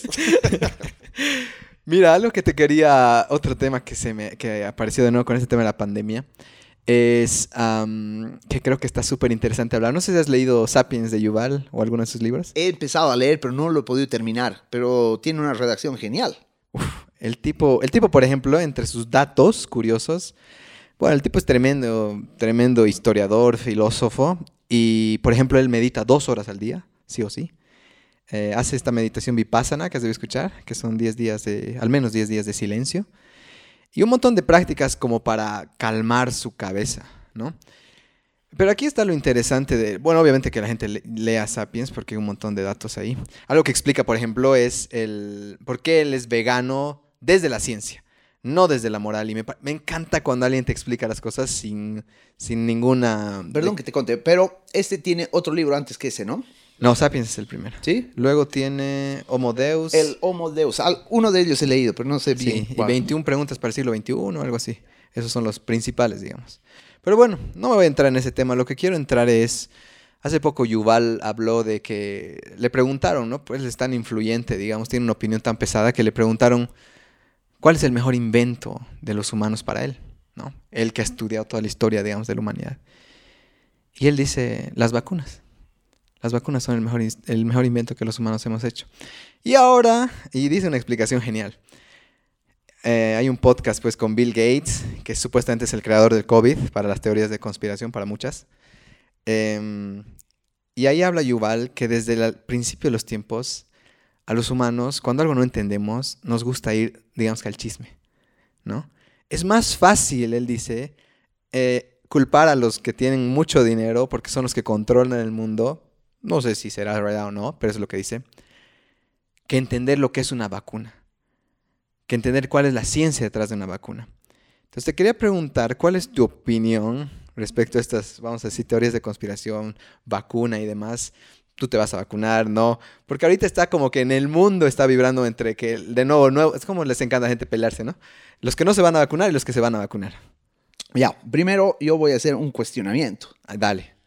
[SPEAKER 2] Mira, algo que te quería, otro tema que se me que apareció de nuevo con este tema de la pandemia, es am, que creo que está súper interesante hablar. No sé si has leído Sapiens de Yuval o alguno de sus libros.
[SPEAKER 3] He empezado a leer, pero no lo he podido terminar. Pero tiene una redacción genial.
[SPEAKER 2] El tipo, el tipo, por ejemplo, entre sus datos curiosos, bueno, el tipo es tremendo, tremendo historiador, filósofo, y por ejemplo, él medita dos horas al día, sí o sí. Eh, hace esta meditación vipassana que has debido escuchar, que son 10 días de, al menos 10 días de silencio, y un montón de prácticas como para calmar su cabeza, ¿no? Pero aquí está lo interesante de, bueno, obviamente que la gente le- lea Sapiens porque hay un montón de datos ahí. Algo que explica, por ejemplo, es el por qué él es vegano desde la ciencia, no desde la moral. Y me, me encanta cuando alguien te explica las cosas sin, sin ninguna...
[SPEAKER 3] Perdón que te conté, pero este tiene otro libro antes que ese, ¿no?
[SPEAKER 2] No, Sapiens es el primero.
[SPEAKER 3] ¿Sí?
[SPEAKER 2] Luego tiene Homo Deus.
[SPEAKER 3] El Homo Deus. Al- Uno de ellos he leído, pero no sé bien.
[SPEAKER 2] Sí, y
[SPEAKER 3] cuál.
[SPEAKER 2] 21 preguntas para el siglo XXI, algo así. Esos son los principales, digamos. Pero bueno, no me voy a entrar en ese tema. Lo que quiero entrar es. Hace poco Yuval habló de que le preguntaron, ¿no? Pues es tan influyente, digamos, tiene una opinión tan pesada que le preguntaron cuál es el mejor invento de los humanos para él, ¿no? Él que ha estudiado toda la historia, digamos, de la humanidad. Y él dice, las vacunas. Las vacunas son el mejor, el mejor invento que los humanos hemos hecho. Y ahora, y dice una explicación genial. Eh, hay un podcast pues con Bill Gates, que supuestamente es el creador del COVID, para las teorías de conspiración, para muchas. Em, y ahí habla Yuval que desde el principio de los tiempos, a los humanos, cuando algo no entendemos, nos gusta ir, digamos que al chisme, ¿no? Es más fácil, él dice, eh, culpar a los que tienen mucho dinero porque son los que controlan el mundo. No sé si será verdad o no, pero es lo que dice. Que entender lo que es una vacuna. Que entender cuál es la ciencia detrás de una vacuna. Entonces te quería preguntar, ¿cuál es tu opinión respecto a estas, vamos a decir, teorías de conspiración, vacuna y demás? Tú te vas a vacunar, ¿no? Porque ahorita está como que en el mundo está vibrando entre que, de nuevo, nuevo es como les encanta a la gente pelearse, ¿no? Los que no se van a vacunar y los que se van a vacunar.
[SPEAKER 3] Ya, primero yo voy a hacer un cuestionamiento.
[SPEAKER 2] Dale.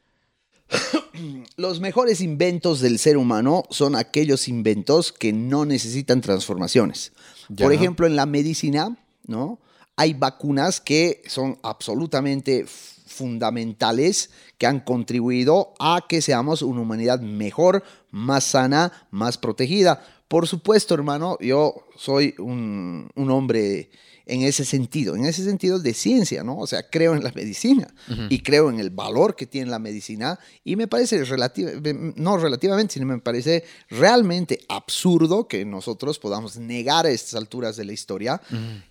[SPEAKER 3] Los mejores inventos del ser humano son aquellos inventos que no necesitan transformaciones.
[SPEAKER 2] Ya.
[SPEAKER 3] Por ejemplo, en la medicina, ¿no? Hay vacunas que son absolutamente fundamentales que han contribuido a que seamos una humanidad mejor, más sana, más protegida. Por supuesto, hermano, yo soy un, un hombre en ese sentido, en ese sentido de ciencia, ¿no? O sea, creo en la medicina y creo en el valor que tiene la medicina y me parece relativa, no relativamente, sino me parece realmente absurdo que nosotros podamos negar a estas alturas de la historia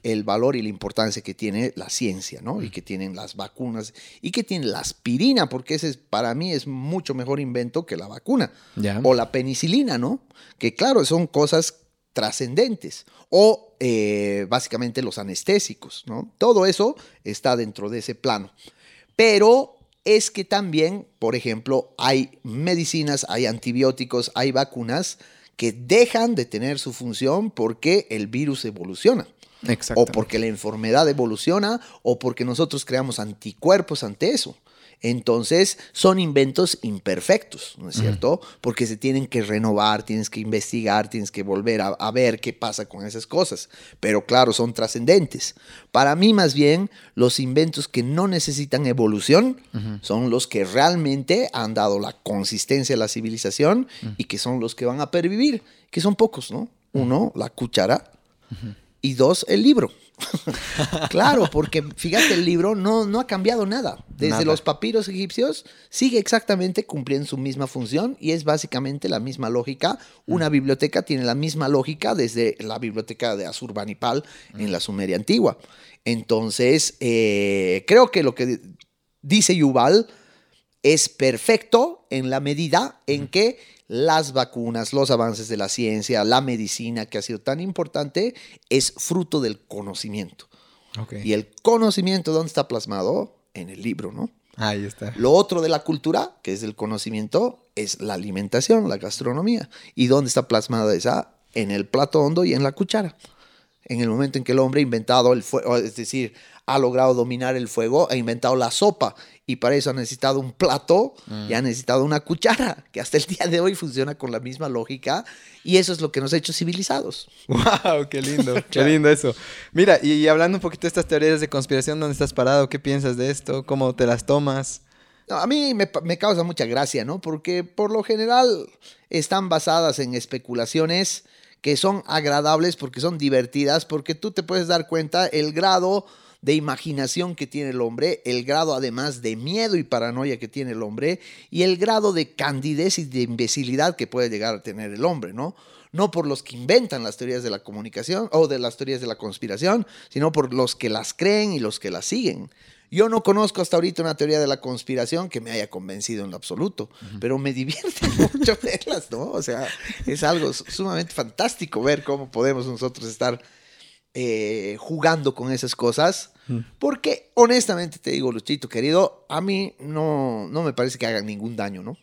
[SPEAKER 3] el valor y la importancia que tiene la ciencia, ¿no? Y que tienen las vacunas y que tiene la aspirina, porque ese es, para mí es mucho mejor invento que la vacuna.
[SPEAKER 2] Ya.
[SPEAKER 3] O la penicilina, ¿no? Que claro, son cosas trascendentes. O eh, básicamente los anestésicos, ¿no? Todo eso está dentro de ese plano. Pero es que también, por ejemplo, hay medicinas, hay antibióticos, hay vacunas que dejan de tener su función porque el virus evoluciona.
[SPEAKER 2] Exacto.
[SPEAKER 3] O porque la enfermedad evoluciona o porque nosotros creamos anticuerpos ante eso. Entonces, son inventos imperfectos, ¿no es cierto? Porque se tienen que renovar, tienes que investigar, tienes que volver a, a ver qué pasa con esas cosas. Pero claro, son trascendentes. Para mí, más bien, los inventos que no necesitan evolución son los que realmente han dado la consistencia a la civilización y que son los que van a pervivir, que son pocos, ¿no? Uno, la cuchara, y dos, el libro. claro, porque fíjate, el libro no, no ha cambiado nada. Desde
[SPEAKER 2] Nada.
[SPEAKER 3] los papiros egipcios sigue exactamente cumpliendo su misma función y es básicamente la misma lógica. Una biblioteca tiene la misma lógica desde la biblioteca de Asurbanipal en la Sumeria antigua. Entonces, eh, creo que lo que dice Yuval es perfecto en la medida en que las vacunas, los avances de la ciencia, la medicina que ha sido tan importante, es fruto del conocimiento. Y el conocimiento, ¿dónde está plasmado? En el libro, ¿no?
[SPEAKER 2] Ahí está.
[SPEAKER 3] Lo otro de la cultura, que es el conocimiento, es la alimentación, la gastronomía. ¿Y dónde está plasmada esa? En el plato hondo y en la cuchara. En el momento en que el hombre ha inventado el fuego, es decir, ha logrado dominar el fuego, ha inventado la sopa y para eso ha necesitado un plato y ha necesitado una cuchara, que hasta el día de hoy funciona con la misma lógica y eso es lo que nos ha hecho civilizados.
[SPEAKER 2] ¡Wow! ¡Qué lindo! ¡Qué lindo eso! Mira, y, hablando un poquito de estas teorías de conspiración, ¿dónde estás parado? ¿Qué piensas de esto? ¿Cómo te las tomas?
[SPEAKER 3] a mí me, me, causa mucha gracia, ¿no? Porque por lo general están basadas en especulaciones que son agradables porque son divertidas, porque tú te puedes dar cuenta el grado de imaginación que tiene el hombre, el grado además de miedo y paranoia que tiene el hombre y el grado de candidez y de imbecilidad que puede llegar a tener el hombre, ¿no? No por los que inventan las teorías de la comunicación o de las teorías de la conspiración, sino por los que las creen y los que las siguen. Yo no conozco hasta ahorita una teoría de la conspiración que me haya convencido en lo absoluto, pero me divierte mucho verlas, ¿no? O sea, es algo sumamente fantástico ver cómo podemos nosotros estar eh, jugando con esas cosas, porque honestamente te digo, Luchito querido, a mí no, no me parece que hagan ningún daño, ¿no?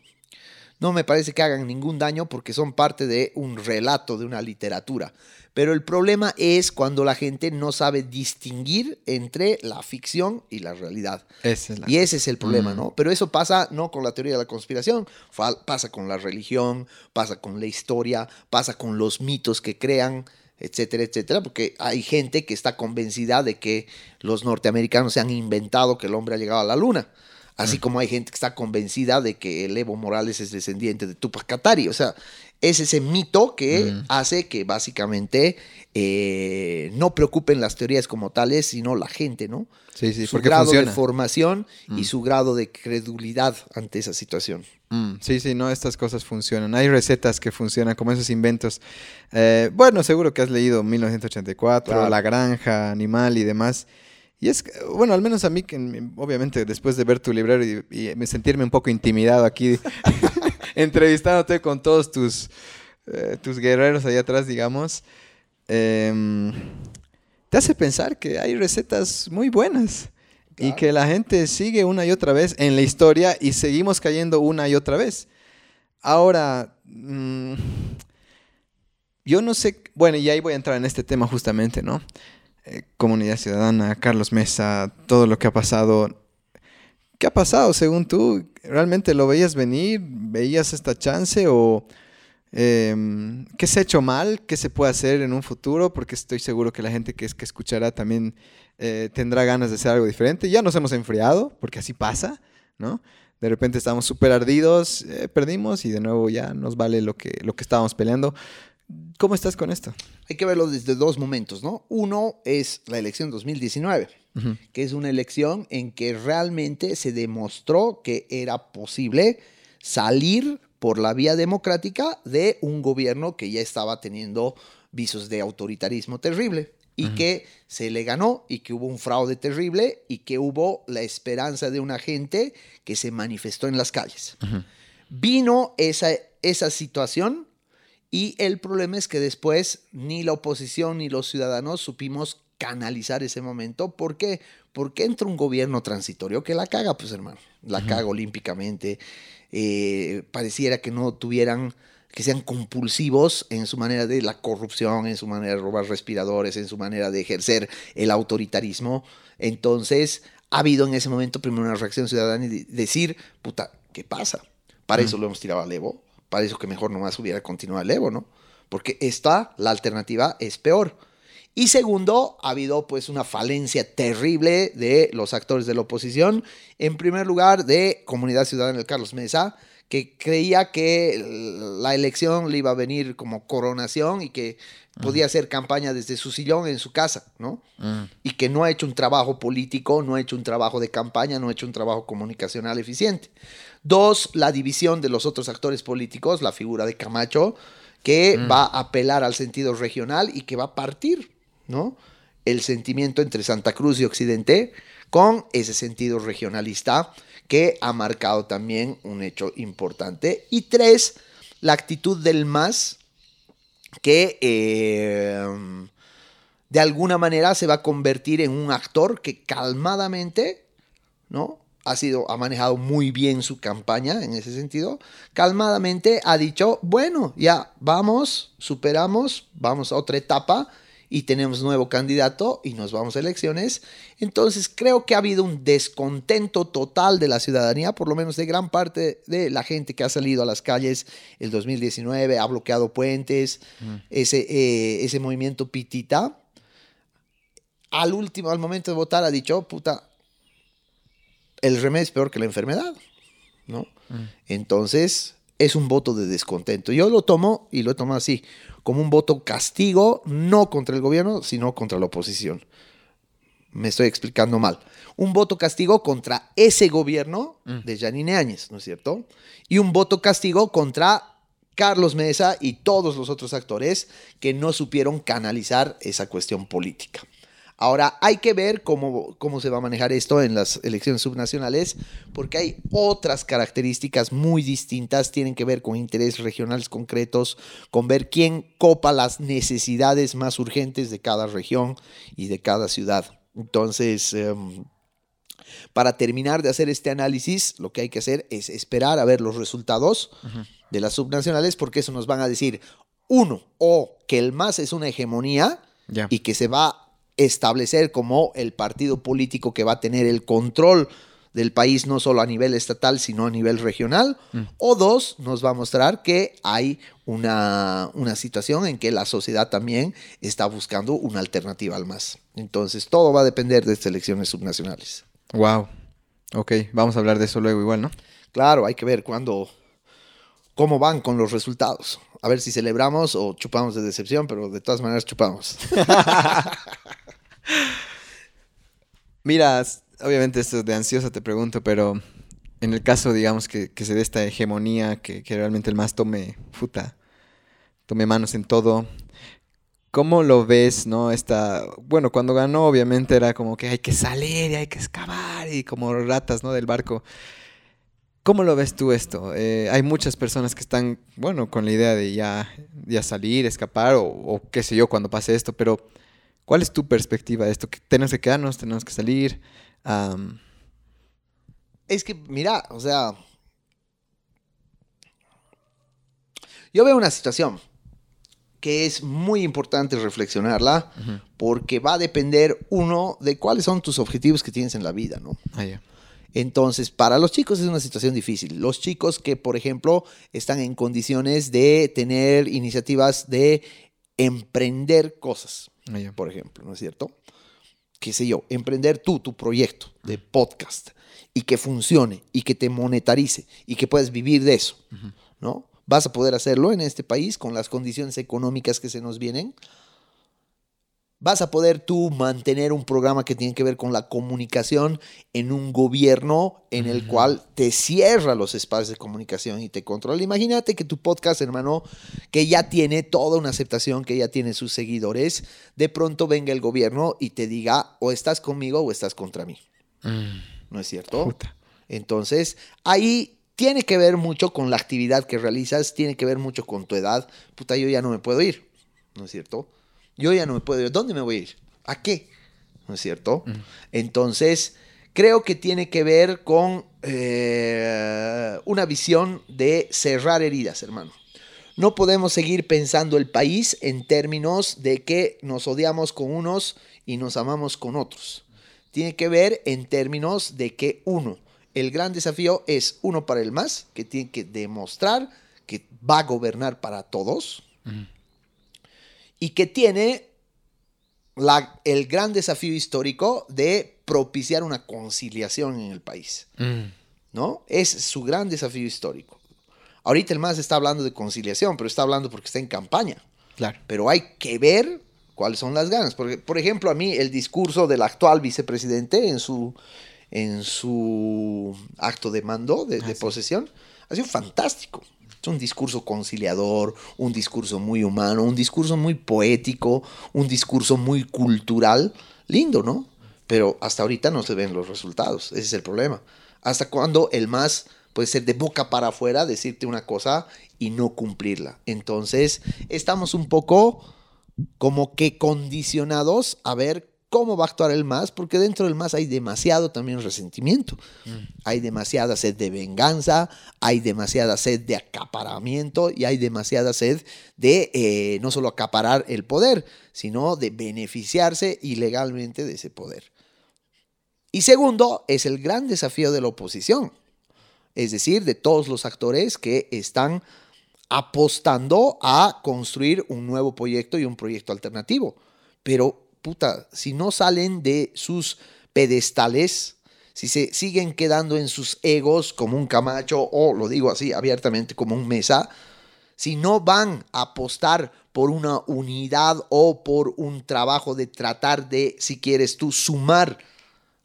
[SPEAKER 3] No me parece que hagan ningún daño porque son parte de un relato, de una literatura. Pero el problema es cuando la gente no sabe distinguir entre la ficción y la realidad. y ese es el problema, mm. ¿no? Pero eso pasa no con la teoría de la conspiración, pasa con la religión, pasa con la historia, pasa con los mitos que crean etcétera, etcétera, porque hay gente que está convencida de que los norteamericanos se han inventado que el hombre ha llegado a la luna. Así como hay gente que está convencida de que el Evo Morales es descendiente de Tupac Katari. O sea, es ese mito que mm. hace que básicamente eh, no preocupen las teorías como tales, sino la gente, ¿no?
[SPEAKER 2] Sí, sí,
[SPEAKER 3] su grado de formación y mm. su grado de credulidad ante esa situación.
[SPEAKER 2] Mm, sí, sí, no, estas cosas funcionan. Hay recetas que funcionan, como esos inventos. Eh, bueno, seguro que has leído 1984, La Granja, Animal y demás. Y es, bueno, al menos a mí, que obviamente después de ver tu librero y, y sentirme un poco intimidado aquí entrevistándote con todos tus, eh, tus guerreros allá atrás, digamos, em, te hace pensar que hay recetas muy buenas y que la gente sigue una y otra vez en la historia y seguimos cayendo una y otra vez. Ahora, mm, yo no sé, bueno, y ahí voy a entrar en este tema justamente, ¿no? Eh, comunidad ciudadana, Carlos Mesa, todo lo que ha pasado ¿Qué ha pasado según tú? ¿Realmente lo veías venir? ¿Veías esta chance o em, qué se ha hecho mal? ¿Qué se puede hacer en un futuro? Porque estoy seguro que la gente que, es, que escuchará también eh, tendrá ganas de hacer algo diferente. Ya nos hemos enfriado, porque así pasa, ¿no? De repente estamos súper ardidos, eh, perdimos y de nuevo ya nos vale lo que, lo que estábamos peleando. ¿Cómo estás con esto?
[SPEAKER 3] Hay que verlo desde dos momentos, ¿no? Uno es la elección 2019 que es una elección en que realmente se demostró que era posible salir por la vía democrática de un gobierno que ya estaba teniendo visos de autoritarismo terrible y que se le ganó y que hubo un fraude terrible y que hubo la esperanza de una gente que se manifestó en las calles. Vino esa, esa situación y el problema es que después ni la oposición ni los ciudadanos supimos canalizar ese momento. ¿Por qué? Porque entra un gobierno transitorio que la caga, pues hermano, la caga olímpicamente. Eh, pareciera que no tuvieran, que sean compulsivos en su manera de la corrupción, en su manera de robar respiradores, en su manera de ejercer el autoritarismo. Entonces, ha habido en ese momento primero una reacción ciudadana y decir, puta, ¿qué pasa? Para eso lo hemos tirado al Evo, para eso que mejor nomás hubiera continuado el Evo, ¿no? Porque esta, la alternativa, es peor. Y segundo, ha habido pues una falencia terrible de los actores de la oposición. En primer lugar, de Comunidad Ciudadana del Carlos Mesa, que creía que la elección le iba a venir como coronación y que podía hacer campaña desde su sillón en su casa, ¿no? Mm. Y que no ha hecho un trabajo político, no ha hecho un trabajo de campaña, no ha hecho un trabajo comunicacional eficiente. Dos, la división de los otros actores políticos, la figura de Camacho, que mm. va a apelar al sentido regional y que va a partir ¿no? El sentimiento entre Santa Cruz y Occidente con ese sentido regionalista que ha marcado también un hecho importante. Y tres, la actitud del más que eh, de alguna manera se va a convertir en un actor que calmadamente, ¿no? Ha sido, ha manejado muy bien su campaña en ese sentido. Calmadamente ha dicho, bueno, ya vamos, superamos, vamos a otra etapa y tenemos nuevo candidato y nos vamos a elecciones. Entonces creo que ha habido un descontento total de la ciudadanía, por lo menos de gran parte de la gente que ha salido a las calles el 2019, ha bloqueado puentes, ese, eh, ese movimiento pitita. Al último, al momento de votar, ha dicho, puta, el remedio es peor que la enfermedad, ¿no? Entonces, es un voto de descontento. Yo lo tomo, y lo he tomado así, como un voto castigo, no contra el gobierno, sino contra la oposición. Me estoy explicando mal. Un voto castigo contra ese gobierno
[SPEAKER 2] Mm.
[SPEAKER 3] de Janine Áñez, ¿no es cierto? Y un voto castigo contra Carlos Mesa y todos los otros actores que no supieron canalizar esa cuestión política. Ahora, hay que ver cómo, cómo se va a manejar esto en las elecciones subnacionales, porque hay otras características muy distintas, tienen que ver con intereses regionales concretos, con ver quién copa las necesidades más urgentes de cada región y de cada ciudad. Entonces, em, para terminar de hacer este análisis, lo que hay que hacer es esperar a ver los resultados de las subnacionales, porque eso nos van a decir, uno, o que el MAS es una hegemonía y que se va a establecer como el partido político que va a tener el control del país no solo a nivel estatal, sino a nivel regional. O dos, nos va a mostrar que hay una, una situación en que la sociedad también está buscando una alternativa al MAS. Entonces, todo va a depender de estas elecciones subnacionales.
[SPEAKER 2] Wow. Ok, vamos a hablar de eso luego igual, ¿no?
[SPEAKER 3] Claro, hay que ver cuándo, cómo van con los resultados. A ver si celebramos o chupamos de decepción, pero de todas maneras chupamos.
[SPEAKER 2] Mira, obviamente esto es de ansiosa te pregunto, pero en el caso, digamos, que, se dé esta hegemonía, que, que realmente el más tome, puta, tome manos en todo, ¿cómo lo ves, no? Esta, bueno, cuando ganó, obviamente era como que hay que salir y hay que excavar y como ratas, ¿no? Del barco. ¿Cómo lo ves tú esto? Eh, hay muchas personas que están, bueno, con la idea de ya, ya salir, escapar o qué sé yo cuando pase esto, pero ¿cuál es tu perspectiva de esto? ¿Que ¿Tenemos que quedarnos? ¿Tenemos que salir? Am,
[SPEAKER 3] Es que, mira, o sea, yo veo una situación que es muy importante reflexionarla porque va a depender, uno, de cuáles son tus objetivos que tienes en la vida, ¿no?
[SPEAKER 2] ah, ya.
[SPEAKER 3] Entonces, para los chicos es una situación difícil. Los chicos que, por ejemplo, están en condiciones de tener iniciativas de emprender cosas,
[SPEAKER 2] Ah,
[SPEAKER 3] por ejemplo, ¿no es cierto? Qué sé yo, emprender tú tu proyecto de podcast y que funcione y que te monetarice y que puedas vivir de eso, ¿no? Vas a poder hacerlo en este país con las condiciones económicas que se nos vienen. Vas a poder tú mantener un programa que tiene que ver con la comunicación en un gobierno en el cual te cierra los espacios de comunicación y te controla. Imagínate que tu podcast, hermano, que ya tiene toda una aceptación, que ya tiene sus seguidores, de pronto venga el gobierno y te diga o estás conmigo o estás contra mí.
[SPEAKER 2] Mm,
[SPEAKER 3] ¿No es cierto?
[SPEAKER 2] puta.
[SPEAKER 3] Entonces, ahí tiene que ver mucho con la actividad que realizas, tiene que ver mucho con tu edad. Puta, yo ya no me puedo ir, ¿no es cierto? Yo ya no me puedo ir. ¿Dónde me voy a ir? ¿A qué? ¿No es cierto? Entonces, creo que tiene que ver con eh, una visión de cerrar heridas, hermano. No podemos seguir pensando el país en términos de que nos odiamos con unos y nos amamos con otros. Tiene que ver en términos de que uno, el gran desafío es uno para el más, que tiene que demostrar que va a gobernar para todos y que tiene la- el gran desafío histórico de propiciar una conciliación en el país.
[SPEAKER 2] Mm,
[SPEAKER 3] ¿no? Es su gran desafío histórico. Ahorita el MAS está hablando de conciliación, pero está hablando porque está en campaña.
[SPEAKER 2] claro.
[SPEAKER 3] Pero hay que ver cuáles son las ganas. Porque, por ejemplo, a mí el discurso del actual vicepresidente en su, en su acto de mando, de, de posesión, ha sido fantástico. Es un discurso conciliador, un discurso muy humano, un discurso muy poético, un discurso muy cultural. Lindo, ¿no? Pero hasta ahorita no se ven los resultados. Ese es el problema. ¿Hasta cuándo el más puede ser de boca para afuera, decirte una cosa y no cumplirla? Entonces, estamos un poco como que condicionados a ver ¿Cómo va a actuar el MAS? Porque dentro del MAS hay demasiado también resentimiento. Hay demasiada sed de venganza, hay demasiada sed de acaparamiento y hay demasiada sed de eh, no solo acaparar el poder, sino de beneficiarse ilegalmente de ese poder. Y segundo, es el gran desafío de la oposición, es decir, de todos los actores que están apostando a construir un nuevo proyecto y un proyecto alternativo. Pero puta, si no salen de sus pedestales, si se siguen quedando en sus egos como un Camacho o, lo digo así abiertamente, como un Mesa, si no van a apostar por una unidad o por un trabajo de tratar de, si quieres tú, sumar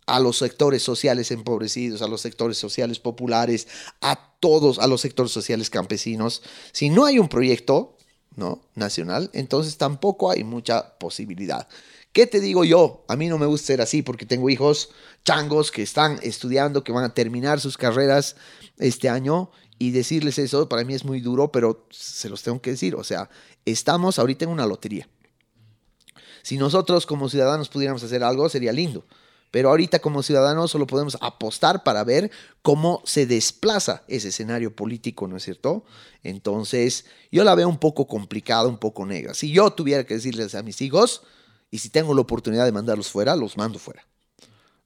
[SPEAKER 3] a los sectores sociales empobrecidos, a los sectores sociales populares, a todos, a los sectores sociales campesinos, si no hay un proyecto ¿no? nacional, entonces tampoco hay mucha posibilidad. ¿Qué te digo yo? A mí no me gusta ser así porque tengo hijos changos que están estudiando, que van a terminar sus carreras este año y decirles eso para mí es muy duro, pero se los tengo que decir. O sea, estamos ahorita en una lotería. Si nosotros como ciudadanos pudiéramos hacer algo, sería lindo. Pero ahorita como ciudadanos solo podemos apostar para ver cómo se desplaza ese escenario político, ¿no es cierto? Entonces, yo la veo un poco complicada, un poco negra. Si yo tuviera que decirles a mis hijos, y si tengo la oportunidad de mandarlos fuera, los mando fuera.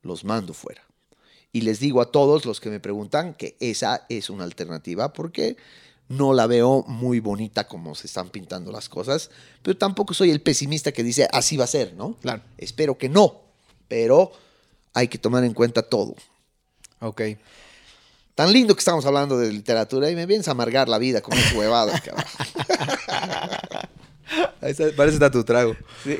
[SPEAKER 3] Los mando fuera. Y les digo a todos los que me preguntan que esa es una alternativa porque no la veo muy bonita como se están pintando las cosas, pero tampoco soy el pesimista que dice así va a ser, ¿no?
[SPEAKER 2] Claro.
[SPEAKER 3] Espero que no, pero hay que tomar en cuenta todo.
[SPEAKER 2] Ok.
[SPEAKER 3] Tan lindo que estamos hablando de literatura y me vienes a amargar la vida con esas huevadas, cabrón.
[SPEAKER 2] Parece está tu trago.
[SPEAKER 3] Sí.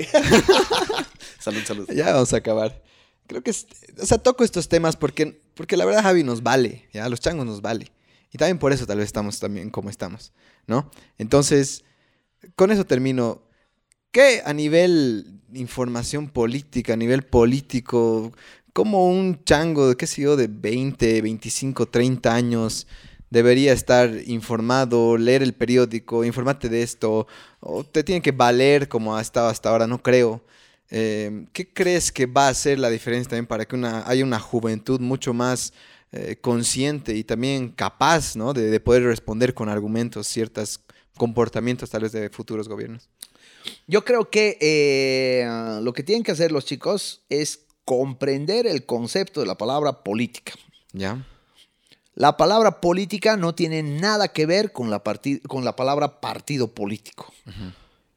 [SPEAKER 3] salud, salud.
[SPEAKER 2] Ya vamos a acabar. Creo que, o sea, toco estos temas porque, porque la verdad Javi nos vale, ya, los changos nos vale. Y también por eso tal vez estamos también como estamos, ¿no? Entonces, con eso termino. ¿Qué a nivel información política, a nivel político, como un chango, qué sé yo, de 20, 25, 30 años debería estar informado, leer el periódico, informarte de esto, o te tiene que valer como ha estado hasta ahora, no creo. Eh, ¿Qué crees que va a hacer la diferencia también para que una, haya una juventud mucho más eh, consciente y también capaz ¿no? de, poder responder con argumentos ciertos comportamientos tal vez de futuros gobiernos?
[SPEAKER 3] Yo creo que eh, lo que tienen que hacer los chicos es comprender el concepto de la palabra política.
[SPEAKER 2] ¿Ya?
[SPEAKER 3] La palabra política no tiene nada que ver con la, con la palabra partido político.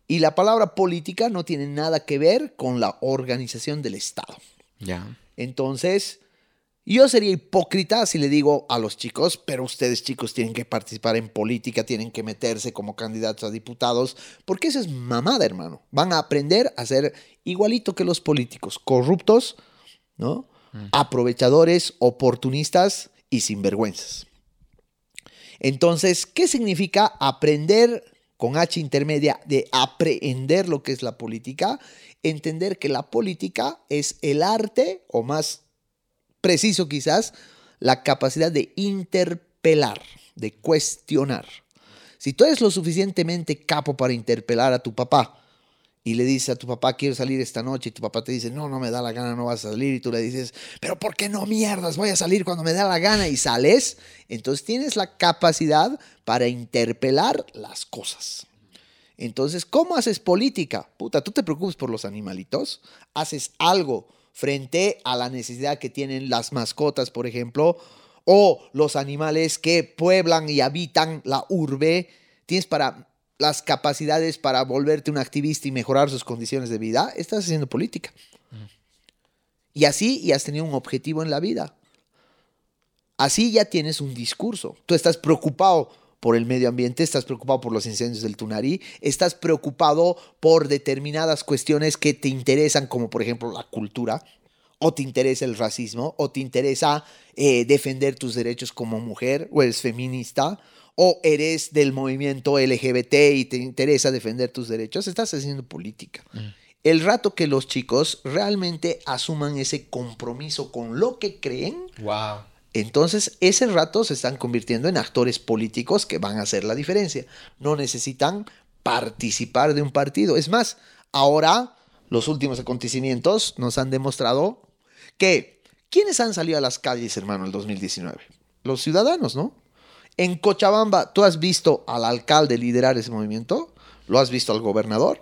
[SPEAKER 3] Y la palabra política no tiene nada que ver con la organización del Estado.
[SPEAKER 2] Ya.
[SPEAKER 3] Entonces, yo sería hipócrita si le digo a los chicos, pero ustedes chicos tienen que participar en política, tienen que meterse como candidatos a diputados, porque eso es mamada, hermano. Van a aprender a ser igualito que los políticos, corruptos, ¿no? Mm. Aprovechadores, oportunistas y sinvergüenzas. Entonces, ¿qué significa aprender con H intermedia de aprender lo que es la política? Entender que la política es el arte, o más preciso quizás, la capacidad de interpelar, de cuestionar. Si tú eres lo suficientemente capo para interpelar a tu papá, y le dices a tu papá, quiero salir esta noche, y tu papá te dice, no, no me da la gana, no vas a salir, y tú le dices, pero ¿por qué no mierdas? Voy a salir cuando me da la gana y sales. Entonces tienes la capacidad para interpelar las cosas. Entonces, ¿cómo haces política? Puta, tú te preocupas por los animalitos, haces algo frente a la necesidad que tienen las mascotas, por ejemplo, o los animales que pueblan y habitan la urbe. Tienes para las capacidades para volverte un activista y mejorar sus condiciones de vida, estás haciendo política. Y así y has tenido un objetivo en la vida. Así ya tienes un discurso. Tú estás preocupado por el medio ambiente, estás preocupado por los incendios del Tunari, estás preocupado por determinadas cuestiones que te interesan, como por ejemplo la cultura, o te interesa el racismo, o te interesa eh, defender tus derechos como mujer, o eres feminista, o eres del movimiento LGBT y te interesa defender tus derechos, estás haciendo política. Mm. El rato que los chicos realmente asuman ese compromiso con lo que creen,
[SPEAKER 2] wow.
[SPEAKER 3] entonces ese rato se están convirtiendo en actores políticos que van a hacer la diferencia. No necesitan participar de un partido. Es más, ahora los últimos acontecimientos nos han demostrado que ¿quiénes han salido a las calles, hermano, el 2019? Los ciudadanos, ¿no? En Cochabamba, ¿tú has visto al alcalde liderar ese movimiento? ¿Lo has visto al gobernador?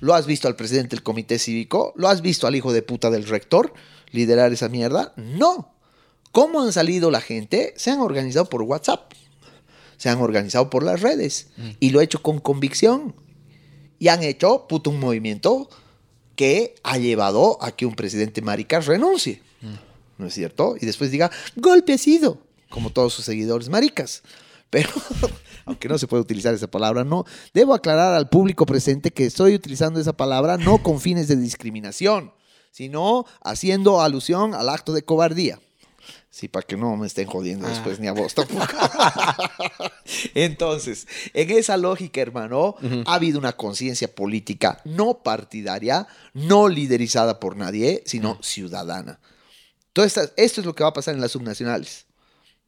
[SPEAKER 3] ¿Lo has visto al presidente del comité cívico? ¿Lo has visto al hijo de puta del rector liderar esa mierda? No. ¿Cómo han salido la gente? Se han organizado por WhatsApp. Se han organizado por las redes. Y lo han hecho con convicción. Y han hecho puto un movimiento que ha llevado a que un presidente marica renuncie. ¿No es cierto? Y después diga, golpe ha sido, como todos sus seguidores maricas. Pero, aunque no se puede utilizar esa palabra, no. Debo aclarar al público presente que estoy utilizando esa palabra no con fines de discriminación, sino haciendo alusión al acto de cobardía. Sí, para que no me estén jodiendo después ni a vos tampoco. Entonces, en esa lógica, hermano, ha habido una conciencia política no partidaria, no liderizada por nadie, sino ciudadana. Entonces, esto es lo que va a pasar en las subnacionales.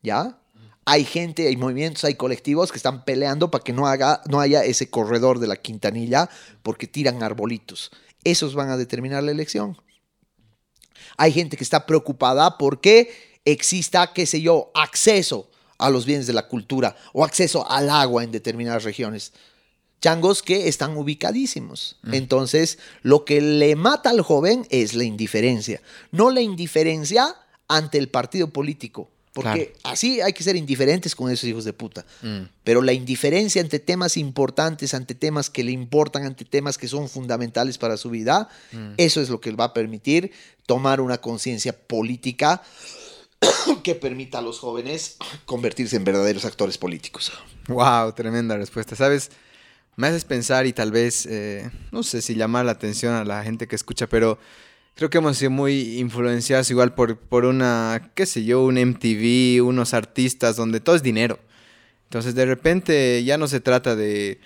[SPEAKER 3] ¿Ya? Hay gente, hay movimientos, hay colectivos que están peleando para que no, haga, no haya ese corredor de la Quintanilla porque tiran arbolitos. Esos van a determinar la elección. Hay gente que está preocupada porque exista, qué sé yo, acceso a los bienes de la cultura o acceso al agua en determinadas regiones. Changos que están ubicadísimos. Entonces, lo que le mata al joven es la indiferencia. No la indiferencia ante el partido político. Porque así hay que ser indiferentes con esos hijos de puta. Pero la indiferencia ante temas importantes, ante temas que le importan, ante temas que son fundamentales para su vida, eso es lo que va a permitir tomar una conciencia política que permita a los jóvenes convertirse en verdaderos actores políticos.
[SPEAKER 2] Wow, tremenda respuesta. Sabes, me haces pensar y tal vez, eh, no sé si llamar la atención a la gente que escucha, pero creo que hemos sido muy influenciados igual por, por una, qué sé yo, un MTV, unos artistas donde todo es dinero. Entonces de repente ya no se trata de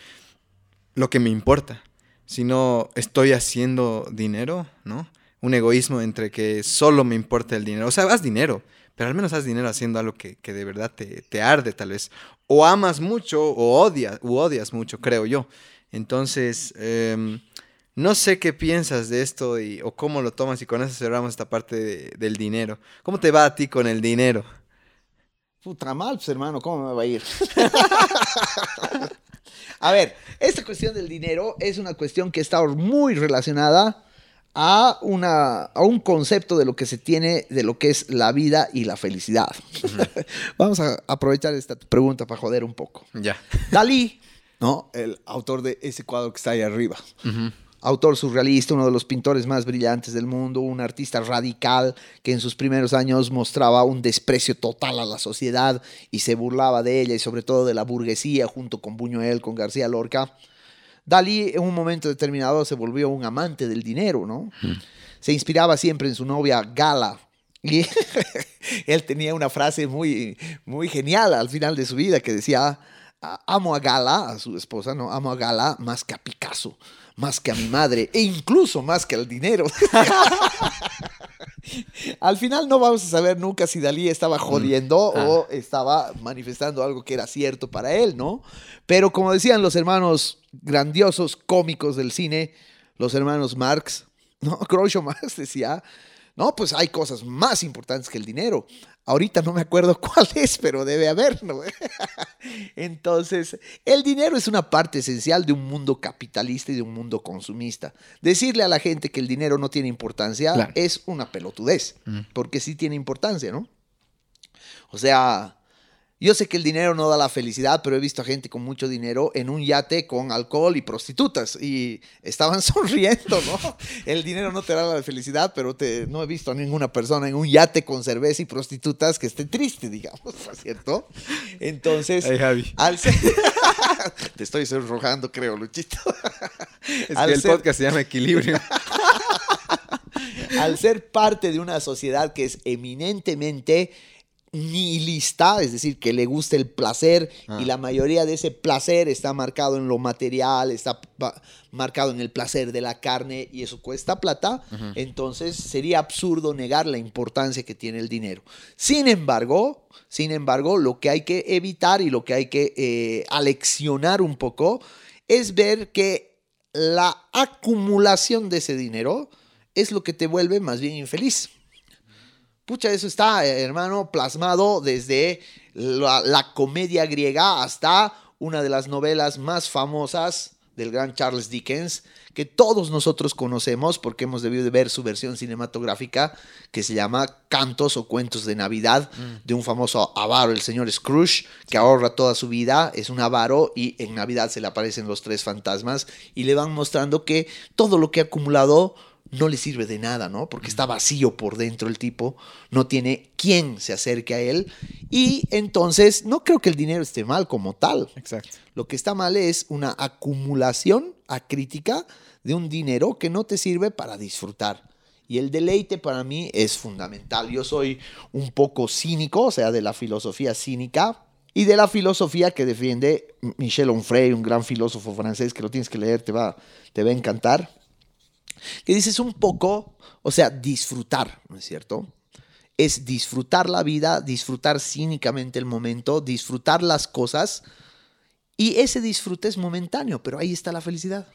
[SPEAKER 2] lo que me importa, sino estoy haciendo dinero, ¿no? Un egoísmo entre que solo me importa el dinero. O sea, haz dinero, pero al menos haz dinero haciendo algo que, de verdad te, arde tal vez. O amas mucho o odias, o odias mucho, creo yo. Entonces, em, no sé qué piensas de esto y, o cómo lo tomas y con eso cerramos esta parte del dinero. ¿Cómo te va a ti con el dinero?
[SPEAKER 3] Puta mal, pues hermano, ¿cómo me va a ir? a ver, esta cuestión del dinero es una cuestión que está muy relacionada a, una, a un concepto de lo que se tiene de lo que es la vida y la felicidad. Vamos a aprovechar esta pregunta para joder un poco.
[SPEAKER 2] Ya.
[SPEAKER 3] Dalí, ¿no? El autor de ese cuadro que está ahí arriba. Autor surrealista, uno de los pintores más brillantes del mundo, un artista radical que en sus primeros años mostraba un desprecio total a la sociedad y se burlaba de ella y sobre todo de la burguesía junto con Buñuel, con García Lorca. Dalí en un momento determinado se volvió un amante del dinero, ¿no? Se inspiraba siempre en su novia Gala. Y él tenía una frase muy, muy genial al final de su vida que decía, amo a Gala, a su esposa, ¿no? Amo a Gala más que a Picasso, más que a mi madre e incluso más que al dinero. Al final no vamos a saber nunca si Dalí estaba jodiendo mm. o ah. estaba manifestando algo que era cierto para él, ¿no? Pero como decían los hermanos grandiosos cómicos del cine, los hermanos Marx, ¿no? Groucho Marx decía, no, pues hay cosas más importantes que el dinero. Ahorita no me acuerdo cuál es, pero debe haber, ¿no? Entonces, el dinero es una parte esencial de un mundo capitalista y de un mundo consumista. Decirle a la gente que el dinero no tiene importancia es una pelotudez, porque sí tiene importancia, ¿no? O sea, yo sé que el dinero no da la felicidad, pero he visto a gente con mucho dinero en un yate con alcohol y prostitutas y estaban sonriendo, ¿no? El dinero no te da la felicidad, pero te, no he visto a ninguna persona en un yate con cerveza y prostitutas que esté triste, digamos, ¿no es cierto? Entonces,
[SPEAKER 2] Javi.
[SPEAKER 3] al ser... te estoy sonrojando, creo, Luchito.
[SPEAKER 2] Es que el podcast se llama Equilibrio.
[SPEAKER 3] al ser parte de una sociedad que es eminentemente nihilista, es decir, que le gusta el placer y ah. la mayoría de ese placer está marcado en lo material, está marcado en el placer de la carne y eso cuesta plata, entonces sería absurdo negar la importancia que tiene el dinero. Sin embargo, sin embargo, lo que hay que evitar y lo que hay que eh, aleccionar un poco es ver que la acumulación de ese dinero es lo que te vuelve más bien infeliz. Pucha, eso está, eh, hermano, plasmado desde la, la comedia griega hasta una de las novelas más famosas del gran Charles Dickens, que todos nosotros conocemos porque hemos debido de ver su versión cinematográfica que se llama Cantos o Cuentos de Navidad de un famoso avaro, el señor Scrooge, que ahorra toda su vida, es un avaro y en Navidad se le aparecen los tres fantasmas y le van mostrando que todo lo que ha acumulado no le sirve de nada, ¿no? Porque está vacío por dentro el tipo, no tiene quien se acerque a él y entonces no creo que el dinero esté mal como tal.
[SPEAKER 2] Exacto.
[SPEAKER 3] Lo que está mal es una acumulación acrítica de un dinero que no te sirve para disfrutar. Y el deleite para mí es fundamental. Yo soy un poco cínico, o sea, de la filosofía cínica y de la filosofía que defiende Michel Onfray, un gran filósofo francés que lo tienes que leer, te va, te va a encantar. Que dices un poco, o sea, disfrutar, ¿no es cierto? Es disfrutar la vida, disfrutar cínicamente el momento, disfrutar las cosas. Y ese disfrute es momentáneo, pero ahí está la felicidad.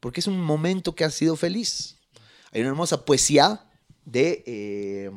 [SPEAKER 3] Porque es un momento que ha sido feliz. Hay una hermosa poesía de, eh,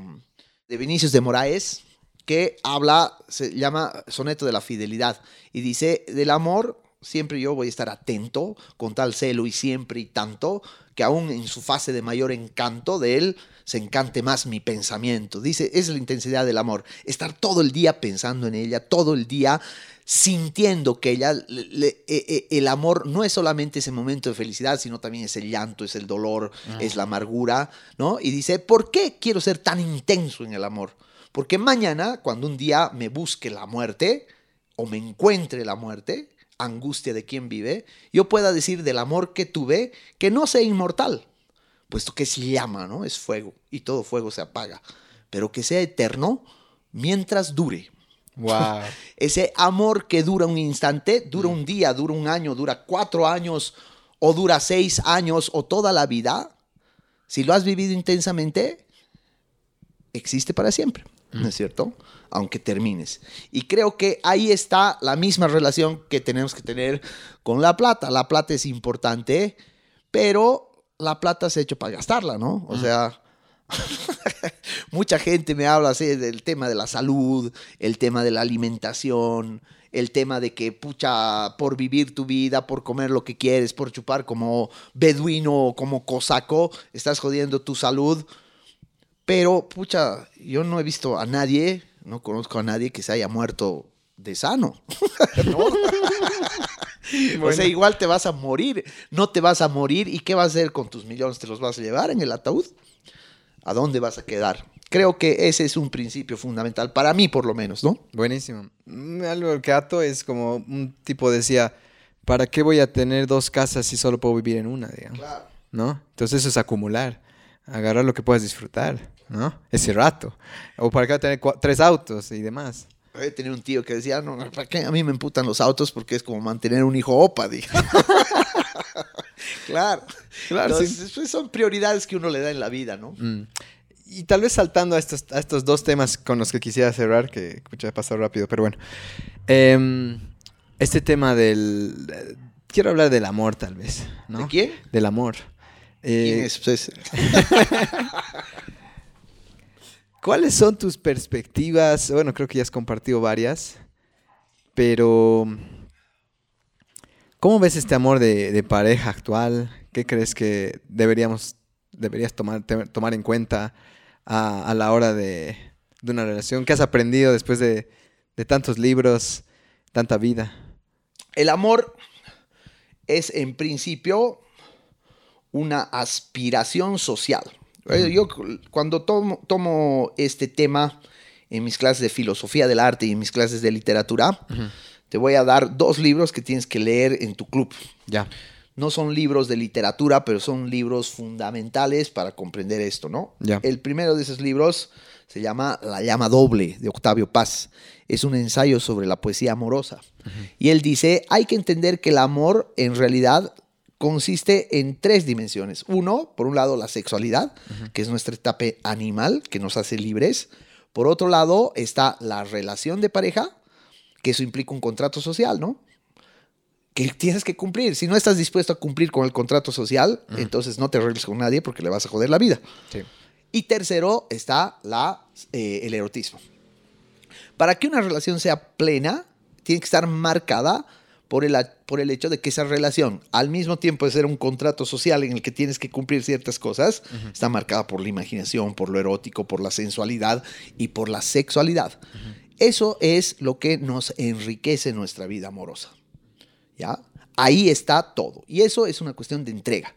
[SPEAKER 3] de Vinicius de Moraes que habla, se llama Soneto de la Fidelidad. Y dice, del amor siempre yo voy a estar atento con tal celo y siempre y tanto que aún en su fase de mayor encanto de él se encante más mi pensamiento. Dice, es la intensidad del amor, estar todo el día pensando en ella, todo el día sintiendo que ella, le- le- e- e- el amor no es solamente ese momento de felicidad, sino también es el llanto, es el dolor, es la amargura, ¿no? Y dice, ¿por qué quiero ser tan intenso en el amor? Porque mañana, cuando un día me busque la muerte o me encuentre la muerte, angustia de quien vive, yo pueda decir del amor que tuve que no sea inmortal, puesto que es llama, ¿no? Es fuego y todo fuego se apaga, pero que sea eterno mientras dure.
[SPEAKER 2] Wow.
[SPEAKER 3] Ese amor que dura un instante, dura un día, dura un año, dura cuatro años o dura seis años o toda la vida, si lo has vivido intensamente, existe para siempre, ¿no es cierto? Aunque termines. Y creo que ahí está la misma relación que tenemos que tener con la plata. La plata es importante, pero la plata se ha hecho para gastarla, ¿no? O sea, mucha gente me habla así del tema de la salud, el tema de la alimentación, el tema de que, pucha, por vivir tu vida, por comer lo que quieres, por chupar como beduino o como cosaco, estás jodiendo tu salud. Pero, pucha, yo no he visto a nadie, no conozco a nadie que se haya muerto de sano. ¿No? O sea, igual te vas a morir, no te vas a morir. ¿Y qué vas a hacer con tus millones? ¿Te los vas a llevar en el ataúd? ¿A dónde vas a quedar? Creo que ese es un principio fundamental, para mí por lo menos, ¿no?
[SPEAKER 2] Buenísimo. Mm, Algo que ato es como un tipo decía, ¿para qué voy a tener dos casas si solo puedo vivir en una, digamos?
[SPEAKER 3] Claro.
[SPEAKER 2] ¿No? Entonces eso es acumular, agarrar lo que puedas disfrutar, ¿no? Ese rato. O para qué voy a tener tres autos y demás.
[SPEAKER 3] He tenido un tío que decía, no, ¿para qué? A mí me emputan los autos porque es como mantener un hijo opa, claro.
[SPEAKER 2] Claro,
[SPEAKER 3] Entonces, pues, son prioridades que uno le da en la vida, ¿no?
[SPEAKER 2] Mm. Y tal vez saltando a estos, a estos dos temas con los que quisiera cerrar, que escucha, he pasado rápido, pero bueno. Em, este tema del... eh, Quiero hablar del amor, tal vez, ¿no?
[SPEAKER 3] ¿De quién?
[SPEAKER 2] Del amor. Eh,
[SPEAKER 3] ¿Quién es? Pues,
[SPEAKER 2] ¿Cuáles son tus perspectivas? Bueno, creo que ya has compartido varias, pero ¿cómo ves este amor de, pareja actual? ¿Qué crees que deberíamos, deberías tomar, tomar en cuenta a, a la hora de, de una relación? ¿Qué has aprendido después de, de tantos libros, tanta vida?
[SPEAKER 3] El amor es en principio una aspiración social. Eh, Yo cu- cuando tomo, tomo este tema en mis clases de filosofía del arte y en mis clases de literatura, te voy a dar dos libros que tienes que leer en tu club.
[SPEAKER 2] Ya.
[SPEAKER 3] No son libros de literatura, pero son libros fundamentales para comprender esto, ¿no?
[SPEAKER 2] Ya.
[SPEAKER 3] El primero de esos libros se llama La llama doble de Octavio Paz. Es un ensayo sobre la poesía amorosa. Y él dice, hay que entender que el amor en realidad consiste en tres dimensiones. Uno, por un lado, la sexualidad, que es nuestra etapa animal, que nos hace libres. Por otro lado, está la relación de pareja, que eso implica un contrato social, ¿no? que tienes que cumplir. Si no estás dispuesto a cumplir con el contrato social, entonces no te arregles con nadie porque le vas a joder la vida.
[SPEAKER 2] Sí.
[SPEAKER 3] Y tercero está la, eh, el erotismo. Para que una relación sea plena, tiene que estar marcada por el, por el hecho de que esa relación, al mismo tiempo de ser un contrato social en el que tienes que cumplir ciertas cosas, está marcada por la imaginación, por lo erótico, por la sensualidad y por la sexualidad. Eso es lo que nos enriquece nuestra vida amorosa. ¿Ya? Ahí está todo. Y eso es una cuestión de entrega.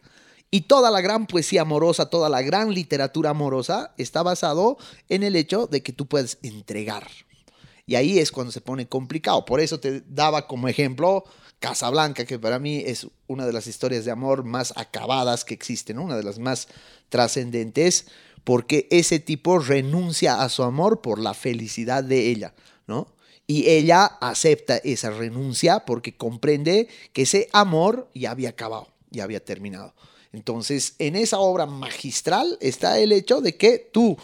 [SPEAKER 3] Y toda la gran poesía amorosa, toda la gran literatura amorosa está basado en el hecho de que tú puedes entregar. Y ahí es cuando se pone complicado. Por eso te daba como ejemplo Casablanca, que para mí es una de las historias de amor más acabadas que existen, una de las más trascendentes, porque ese tipo renuncia a su amor por la felicidad de ella, ¿no? Y ella acepta esa renuncia porque comprende que ese amor ya había acabado, ya había terminado. Entonces, en esa obra magistral está el hecho de que tú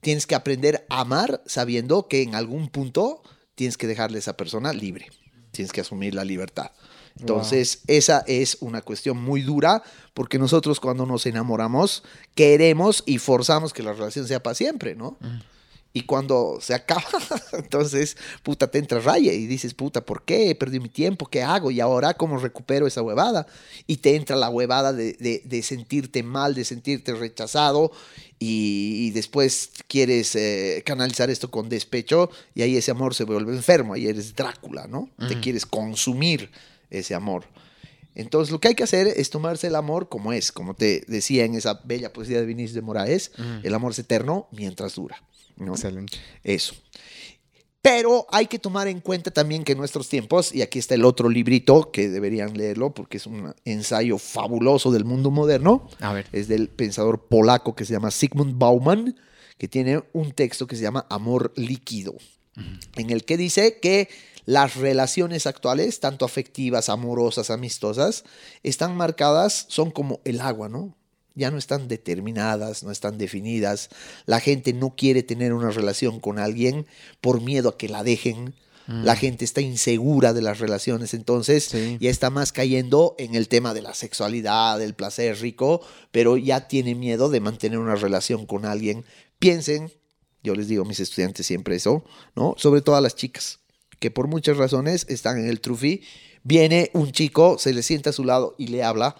[SPEAKER 3] tienes que aprender a amar sabiendo que en algún punto tienes que dejarle a esa persona libre, tienes que asumir la libertad. Entonces, esa es una cuestión muy dura porque nosotros cuando nos enamoramos queremos y forzamos que la relación sea para siempre, ¿no? Y cuando se acaba, entonces, puta, te entra raya y dices, puta, ¿por qué? Perdí mi tiempo, ¿qué hago? Y ahora, ¿cómo recupero esa huevada? Y te entra la huevada de, de, sentirte mal, de sentirte rechazado y, después quieres eh, canalizar esto con despecho y ahí ese amor se vuelve enfermo, ahí eres Drácula, ¿no? Te quieres consumir ese amor. Entonces, lo que hay que hacer es tomarse el amor como es, como te decía en esa bella poesía de Vinicius de Moraes, el amor es eterno mientras dura.
[SPEAKER 2] Excelente.
[SPEAKER 3] Eso. Pero hay que tomar en cuenta también que en nuestros tiempos, y aquí está el otro librito que deberían leerlo porque es un ensayo fabuloso del mundo moderno.
[SPEAKER 2] A ver.
[SPEAKER 3] Es del pensador polaco que se llama Sigmund Bauman, que tiene un texto que se llama Amor líquido, en el que dice que las relaciones actuales, tanto afectivas, amorosas, amistosas, están marcadas, son como el agua, ¿no? Ya no están determinadas, no están definidas. La gente no quiere tener una relación con alguien por miedo a que la dejen. La mm. gente está insegura de las relaciones, entonces ya está más cayendo en el tema de la sexualidad, del placer rico, pero ya tiene miedo de mantener una relación con alguien. Piensen, yo les digo a mis estudiantes siempre eso, ¿no? Sobre todo a las chicas, que por muchas razones están en el trufi. Viene un chico, se le sienta a su lado y le habla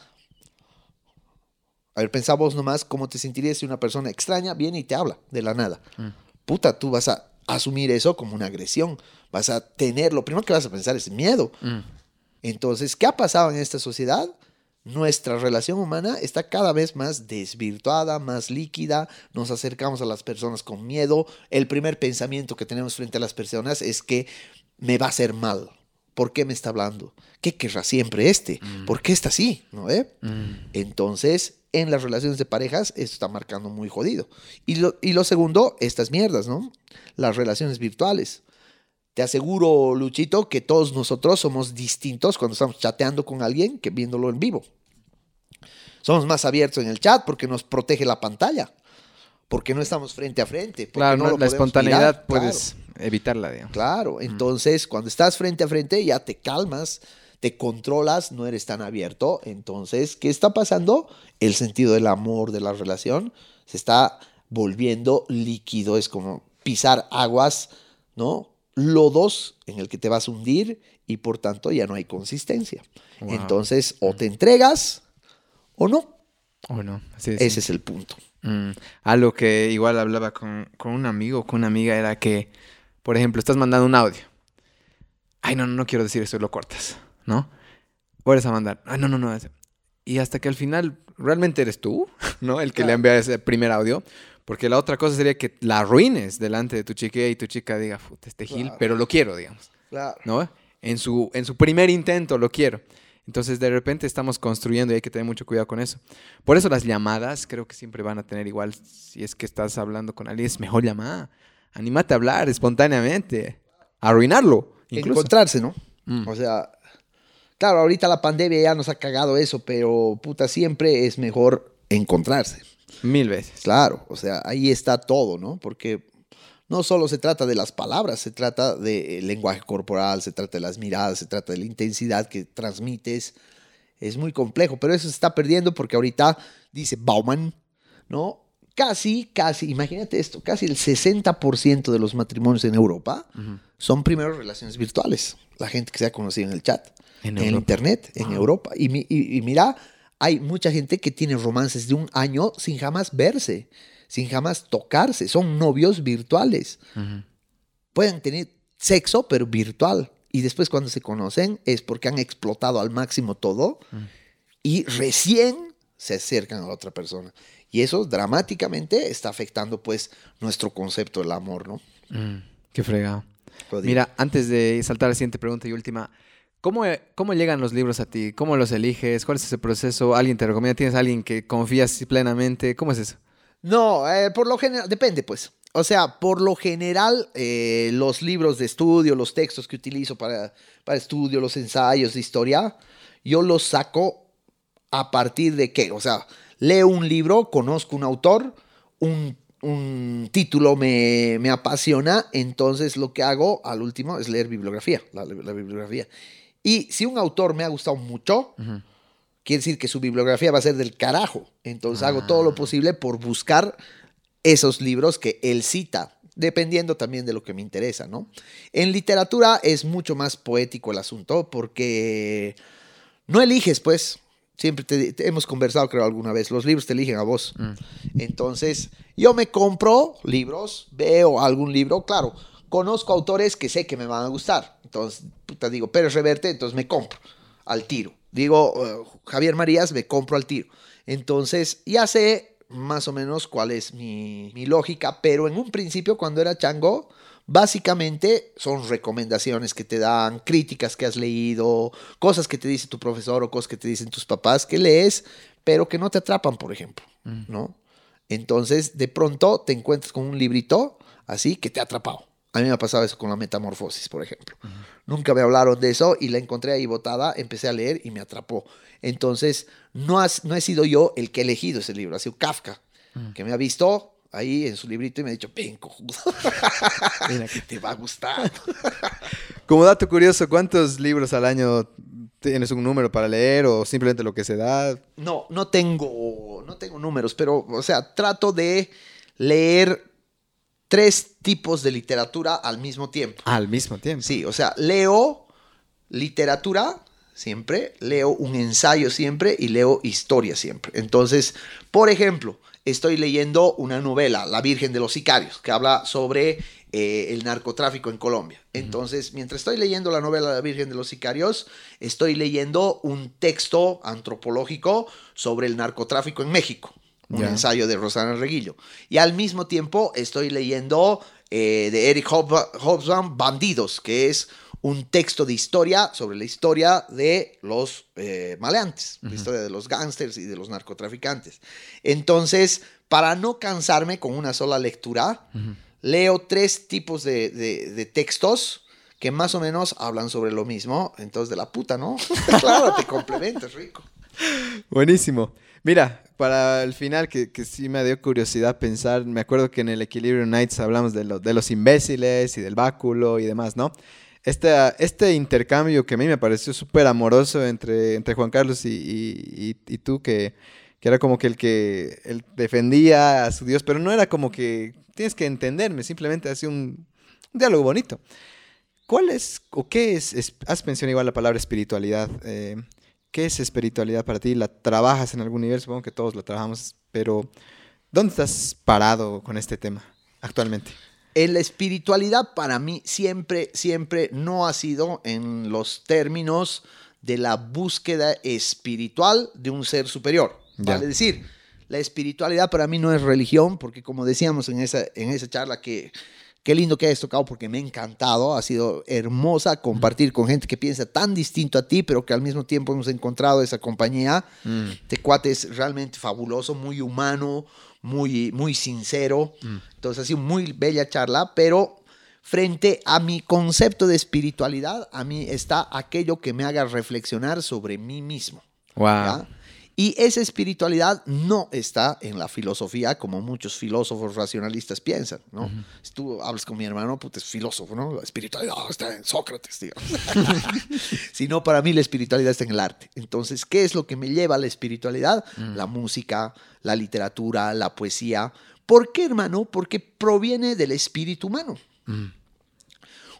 [SPEAKER 3] a ver, pensá vos nomás cómo te sentirías si una persona extraña viene y te habla de la nada. Mm. Puta, tú vas a asumir eso como una agresión. Vas a tener, lo primero que vas a pensar es miedo. Mm. Entonces, ¿qué ha pasado en esta sociedad? Nuestra relación humana está cada vez más desvirtuada, más líquida, nos acercamos a las personas con miedo. El primer pensamiento que tenemos frente a las personas es que me va a hacer mal. ¿Por qué me está hablando? ¿Qué querrá siempre este? Mm. ¿Por qué está así? ¿No? Entonces, en las relaciones de parejas esto está marcando muy jodido. Y lo, y lo segundo, estas mierdas, ¿no? Las relaciones virtuales. Te aseguro, Luchito, que todos nosotros somos distintos cuando estamos chateando con alguien que viéndolo en vivo. Somos más abiertos en el chat porque nos protege la pantalla, porque no estamos frente a frente.
[SPEAKER 2] Claro,
[SPEAKER 3] no
[SPEAKER 2] la espontaneidad puedes evitarla, digamos.
[SPEAKER 3] Claro, entonces cuando estás frente a frente ya te calmas, te controlas, no eres tan abierto. Entonces, ¿qué está pasando? El sentido del amor, de la relación, se está volviendo líquido. Es como pisar aguas, ¿no? Lodos en el que te vas a hundir y por tanto ya no hay consistencia. Entonces, o te entregas o no.
[SPEAKER 2] O no.
[SPEAKER 3] Ese es el punto.
[SPEAKER 2] Mm. Algo que igual hablaba con, con un amigo, con una amiga, era que, por ejemplo, estás mandando un audio. Ay, no, no, no quiero decir esto, lo cortas. ¿No? Vuelves a mandar. Ah, no, no, no. Y hasta que al final realmente eres tú, ¿no? El que le envía ese primer audio. Porque la otra cosa sería que la arruines delante de tu chica y tu chica diga, puta, este gil, pero lo quiero, digamos.
[SPEAKER 3] Claro.
[SPEAKER 2] ¿No? En su, en su primer intento lo quiero. Entonces, de repente estamos construyendo y hay que tener mucho cuidado con eso. Por eso las llamadas creo que siempre van a tener igual, si es que estás hablando con alguien, es mejor llamar. Anímate a hablar espontáneamente. Arruinarlo.
[SPEAKER 3] Incluso. Encontrarse, ¿no? Mm. O sea, Claro, ahorita la pandemia ya nos ha cagado eso, pero puta, siempre es mejor encontrarse.
[SPEAKER 2] Mil veces.
[SPEAKER 3] Claro, o sea, ahí está todo, ¿no? Porque no solo se trata de las palabras, se trata del lenguaje corporal, se trata de las miradas, se trata de la intensidad que transmites. Es muy complejo, pero eso se está perdiendo porque ahorita, dice Bauman, ¿no? Casi, casi, imagínate esto, casi el 60% de los matrimonios en Europa son primero relaciones virtuales. La gente que se ha conocido en el chat, en, internet, en Europa. Y, y mira, hay mucha gente que tiene romances de un año sin jamás verse sin jamás tocarse. Son novios virtuales. Pueden tener sexo, pero virtual. Y después cuando se conocen es porque han explotado al máximo todo y recién se acercan a la otra persona. Y eso dramáticamente está afectando pues nuestro concepto del amor, ¿no?
[SPEAKER 2] Mm, qué fregado. Mira, antes de saltar a la siguiente pregunta y última, ¿Cómo, ¿Cómo, llegan los libros a ti? ¿Cómo los eliges? ¿Cuál es ese proceso? ¿Alguien te recomienda? ¿Tienes alguien que confías plenamente? ¿Cómo es eso?
[SPEAKER 3] No, eh, por lo general, depende pues. O sea, por lo general, eh, los libros de estudio, los textos que utilizo para, para estudio, los ensayos de historia, yo los saco a partir de qué. O sea, leo un libro, conozco un autor, un, título me, apasiona, entonces lo que hago al último es leer bibliografía, la, bibliografía. Y si un autor me ha gustado mucho, quiere decir que su bibliografía va a ser del carajo. Entonces hago todo lo ah. posible por buscar esos libros que él cita, dependiendo también de lo que me interesa, ¿no? En literatura es mucho más poético el asunto porque no eliges, pues. Siempre te, hemos conversado, creo, alguna vez. Los libros te eligen a vos. Mm. Entonces, yo me compro libros, veo algún libro, claro, conozco autores que sé que me van a gustar. Entonces, puta, digo, Pérez Reverte, entonces me compro al tiro. Digo, eh, Javier Marías, me compro al tiro. Entonces, ya sé más o menos cuál es mi, lógica, pero en un principio, cuando era chango, básicamente son recomendaciones que te dan, críticas que has leído, cosas que te dice tu profesor o cosas que te dicen tus papás que lees, pero que no te atrapan, por ejemplo, mm. ¿no? Entonces, de pronto te encuentras con un librito así que te ha atrapado. A mí me ha pasado eso con la metamorfosis, por ejemplo. Nunca me hablaron de eso y la encontré ahí botada, empecé a leer y me atrapó. Entonces, no, has, no he sido yo el que he elegido ese libro, ha sido Kafka, que me ha visto ahí en su librito y me ha dicho, ven, cojudo, mira que te va a gustar.
[SPEAKER 2] Como dato curioso, ¿cuántos libros al año tienes un número para leer o simplemente lo que se da?
[SPEAKER 3] No, no tengo, no tengo números, pero, o sea, trato de leer tres tipos de literatura al mismo tiempo.
[SPEAKER 2] Al mismo tiempo.
[SPEAKER 3] Sí, o sea, leo literatura siempre, leo un ensayo siempre y leo historia siempre. Entonces, por ejemplo, estoy leyendo una novela, La Virgen de los Sicarios, que habla sobre eh, el narcotráfico en Colombia. Entonces, mientras estoy leyendo la novela La Virgen de los Sicarios, estoy leyendo un texto antropológico sobre el narcotráfico en México un ensayo de Rosana Reguillo. Y al mismo tiempo estoy leyendo eh, de Eric Hobsbawm Bandidos, que es un texto de historia sobre la historia de los eh, maleantes, la historia de los gángsters y de los narcotraficantes. Entonces, para no cansarme con una sola lectura, leo tres tipos de, de, textos que más o menos hablan sobre lo mismo. Entonces, de la puta, ¿no? claro, te complementas, rico.
[SPEAKER 2] Buenísimo. Mira, para el final, que, que, sí me dio curiosidad pensar, me acuerdo que en el Equilibrio Nights hablamos de, de los imbéciles y del báculo y demás, ¿no? Este, este intercambio que a mí me pareció súper amoroso entre, entre Juan Carlos y, y, tú, que, que, era como que el que él defendía a su Dios, pero no era como que tienes que entenderme, simplemente hacía un, diálogo bonito. ¿Cuál es o qué es, has mencionado igual la palabra espiritualidad? Eh, ¿Qué es espiritualidad para ti? ¿La trabajas en algún nivel? Supongo que todos la trabajamos, pero ¿dónde estás parado con este tema actualmente?
[SPEAKER 3] En la espiritualidad para mí siempre, siempre no ha sido en los términos de la búsqueda espiritual de un ser superior. Vale decir, la espiritualidad para mí no es religión, porque como decíamos en esa, en esa charla que Qué lindo que hayas tocado porque me ha encantado. Ha sido hermosa compartir con gente que piensa tan distinto a ti, pero que al mismo tiempo hemos encontrado esa compañía. Mm. Te cuate es realmente fabuloso, muy humano, muy, muy sincero. Mm. Entonces ha sido muy bella charla, pero frente a mi concepto de espiritualidad, a mí está aquello que me haga reflexionar sobre mí mismo.
[SPEAKER 2] Wow.
[SPEAKER 3] Y esa espiritualidad no está en la filosofía como muchos filósofos racionalistas piensan, ¿no? Si tú hablas con mi hermano, pues es filósofo, ¿no? La espiritualidad está en Sócrates, digamos. Sino para mí la espiritualidad está en el arte. Entonces, ¿qué es lo que me lleva a la espiritualidad? La música, la literatura, la poesía. ¿Por qué, hermano? Porque proviene del espíritu humano.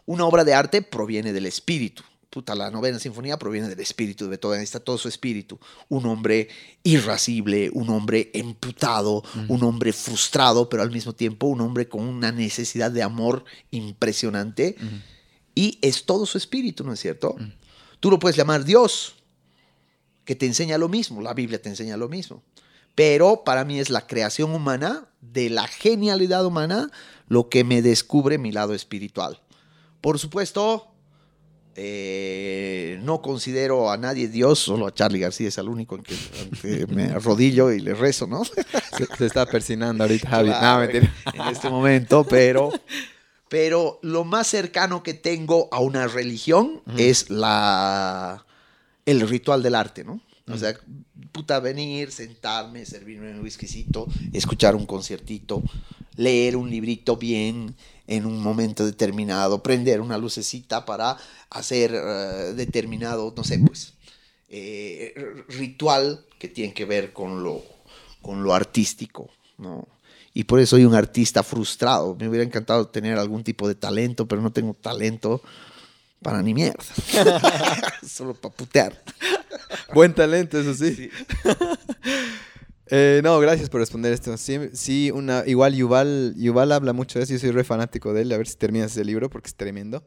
[SPEAKER 3] Una obra de arte proviene del espíritu. Puta, la novena sinfonía proviene del espíritu de Beethoven, está todo su espíritu. Un hombre irascible, un hombre emputado, un hombre frustrado, pero al mismo tiempo un hombre con una necesidad de amor impresionante. Y es todo su espíritu, ¿no es cierto? Tú lo puedes llamar Dios, que te enseña lo mismo, la Biblia te enseña lo mismo. Pero para mí es la creación humana, de la genialidad humana, lo que me descubre mi lado espiritual. Por supuesto, eh, no considero a nadie Dios, solo a Charlie García es el único en que, me arrodillo y le rezo, ¿no?
[SPEAKER 2] Se, está persinando ahorita, Javi.
[SPEAKER 3] En este momento, pero, pero lo más cercano que tengo a una religión es la, el ritual del arte, ¿no? O sea, puta, venir, sentarme, servirme un whiskycito, escuchar un conciertito, leer un librito bien en un momento determinado, prender una lucecita para hacer eh, determinado, no sé, pues, eh, ritual que tiene que ver con lo, con lo artístico, ¿no? Y por eso soy un artista frustrado. Me hubiera encantado tener algún tipo de talento, pero no tengo talento para ni mierda. Solo para putear.
[SPEAKER 2] Buen talento, eso sí. Eh, no, gracias por responder esto. Sí, sí, una, igual Yuval, Yuval habla mucho de eso. Yo soy re fanático de él. A ver si terminas ese libro porque es tremendo.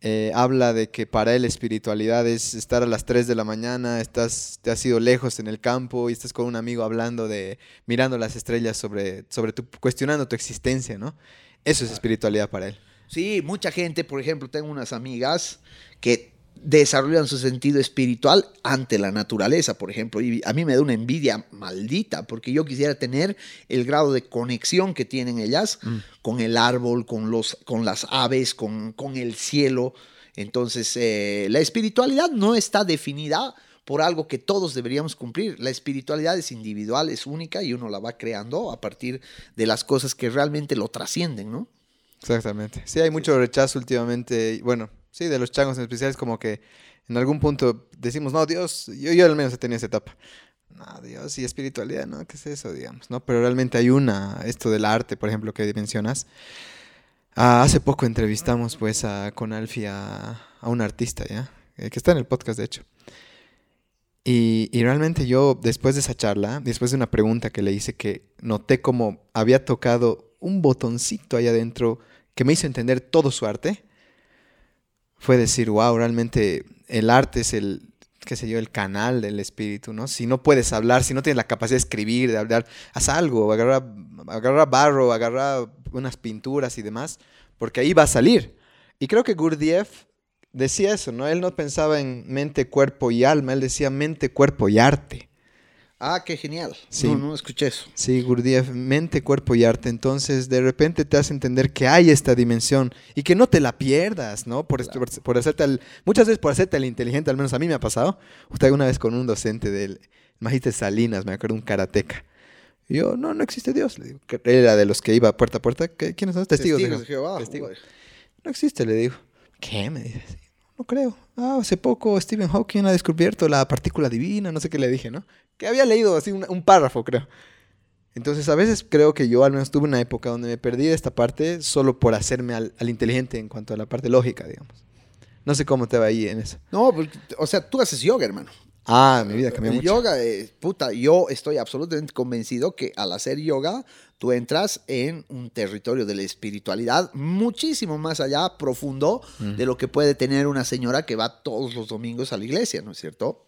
[SPEAKER 2] Eh, habla de que para él espiritualidad es estar a las 3 de la mañana, estás, te has ido lejos en el campo y estás con un amigo hablando de, mirando las estrellas sobre, sobre tu, cuestionando tu existencia, ¿no? Eso es espiritualidad para él.
[SPEAKER 3] Sí, mucha gente, por ejemplo, tengo unas amigas que desarrollan su sentido espiritual ante la naturaleza, por ejemplo. Y a mí me da una envidia maldita, porque yo quisiera tener el grado de conexión que tienen ellas mm. con el árbol, con, los, con las aves, con, con el cielo. Entonces, eh, la espiritualidad no está definida por algo que todos deberíamos cumplir. La espiritualidad es individual, es única y uno la va creando a partir de las cosas que realmente lo trascienden, ¿no?
[SPEAKER 2] Exactamente. Sí, hay mucho rechazo últimamente. Bueno, Sí, de los changos en especial es como que en algún punto decimos, no, Dios, yo, yo al menos he tenido esa etapa. No, Dios y espiritualidad, ¿no? ¿Qué es eso, digamos? ¿no? Pero realmente hay una, esto del arte, por ejemplo, que mencionas. Ah, hace poco entrevistamos pues a, con Alfie a, un artista, ¿ya? Eh, que está en el podcast, de hecho. Y, y, realmente yo, después de esa charla, después de una pregunta que le hice, que noté como había tocado un botoncito ahí adentro que me hizo entender todo su arte fue decir, wow, realmente el arte es el, qué sé yo, el canal del espíritu, ¿no? Si no puedes hablar, si no tienes la capacidad de escribir, de hablar, haz algo, agarra, agarra barro, agarra unas pinturas y demás, porque ahí va a salir. Y creo que Gurdjieff decía eso, ¿no? Él no pensaba en mente, cuerpo y alma, él decía mente, cuerpo y arte.
[SPEAKER 3] Ah, qué genial. Sí. No, no escuché eso.
[SPEAKER 2] Sí, Gurdjieff, mente, cuerpo y arte. Entonces, de repente te hace entender que hay esta dimensión y que no te la pierdas, ¿no? Por, por, hacerte muchas veces por hacerte el inteligente, al menos a mí me ha pasado. Usted una vez con un docente del Magíster Salinas, me acuerdo, un karateca. Y yo, no, no existe Dios. Le digo, era de los que iba puerta a puerta. ¿Quiénes son? Testigos,
[SPEAKER 3] Testigos de Jehová. Testigos.
[SPEAKER 2] No existe, le digo. ¿Qué? Me dice. No creo. Ah, hace poco Stephen Hawking ha descubierto la partícula divina, no sé qué le dije, ¿no? Que había leído así un, párrafo, creo. Entonces, a veces creo que yo al menos tuve una época donde me perdí de esta parte solo por hacerme al, inteligente en cuanto a la parte lógica, digamos. No sé cómo te va ahí en eso.
[SPEAKER 3] No, o sea, tú haces yoga, hermano.
[SPEAKER 2] Ah, mi vida cambió mucho.
[SPEAKER 3] Yoga, eh, puta, yo estoy absolutamente convencido que al hacer yoga, tú entras en un territorio de la espiritualidad muchísimo más allá, profundo, mm. de lo que puede tener una señora que va todos los domingos a la iglesia, ¿no es cierto?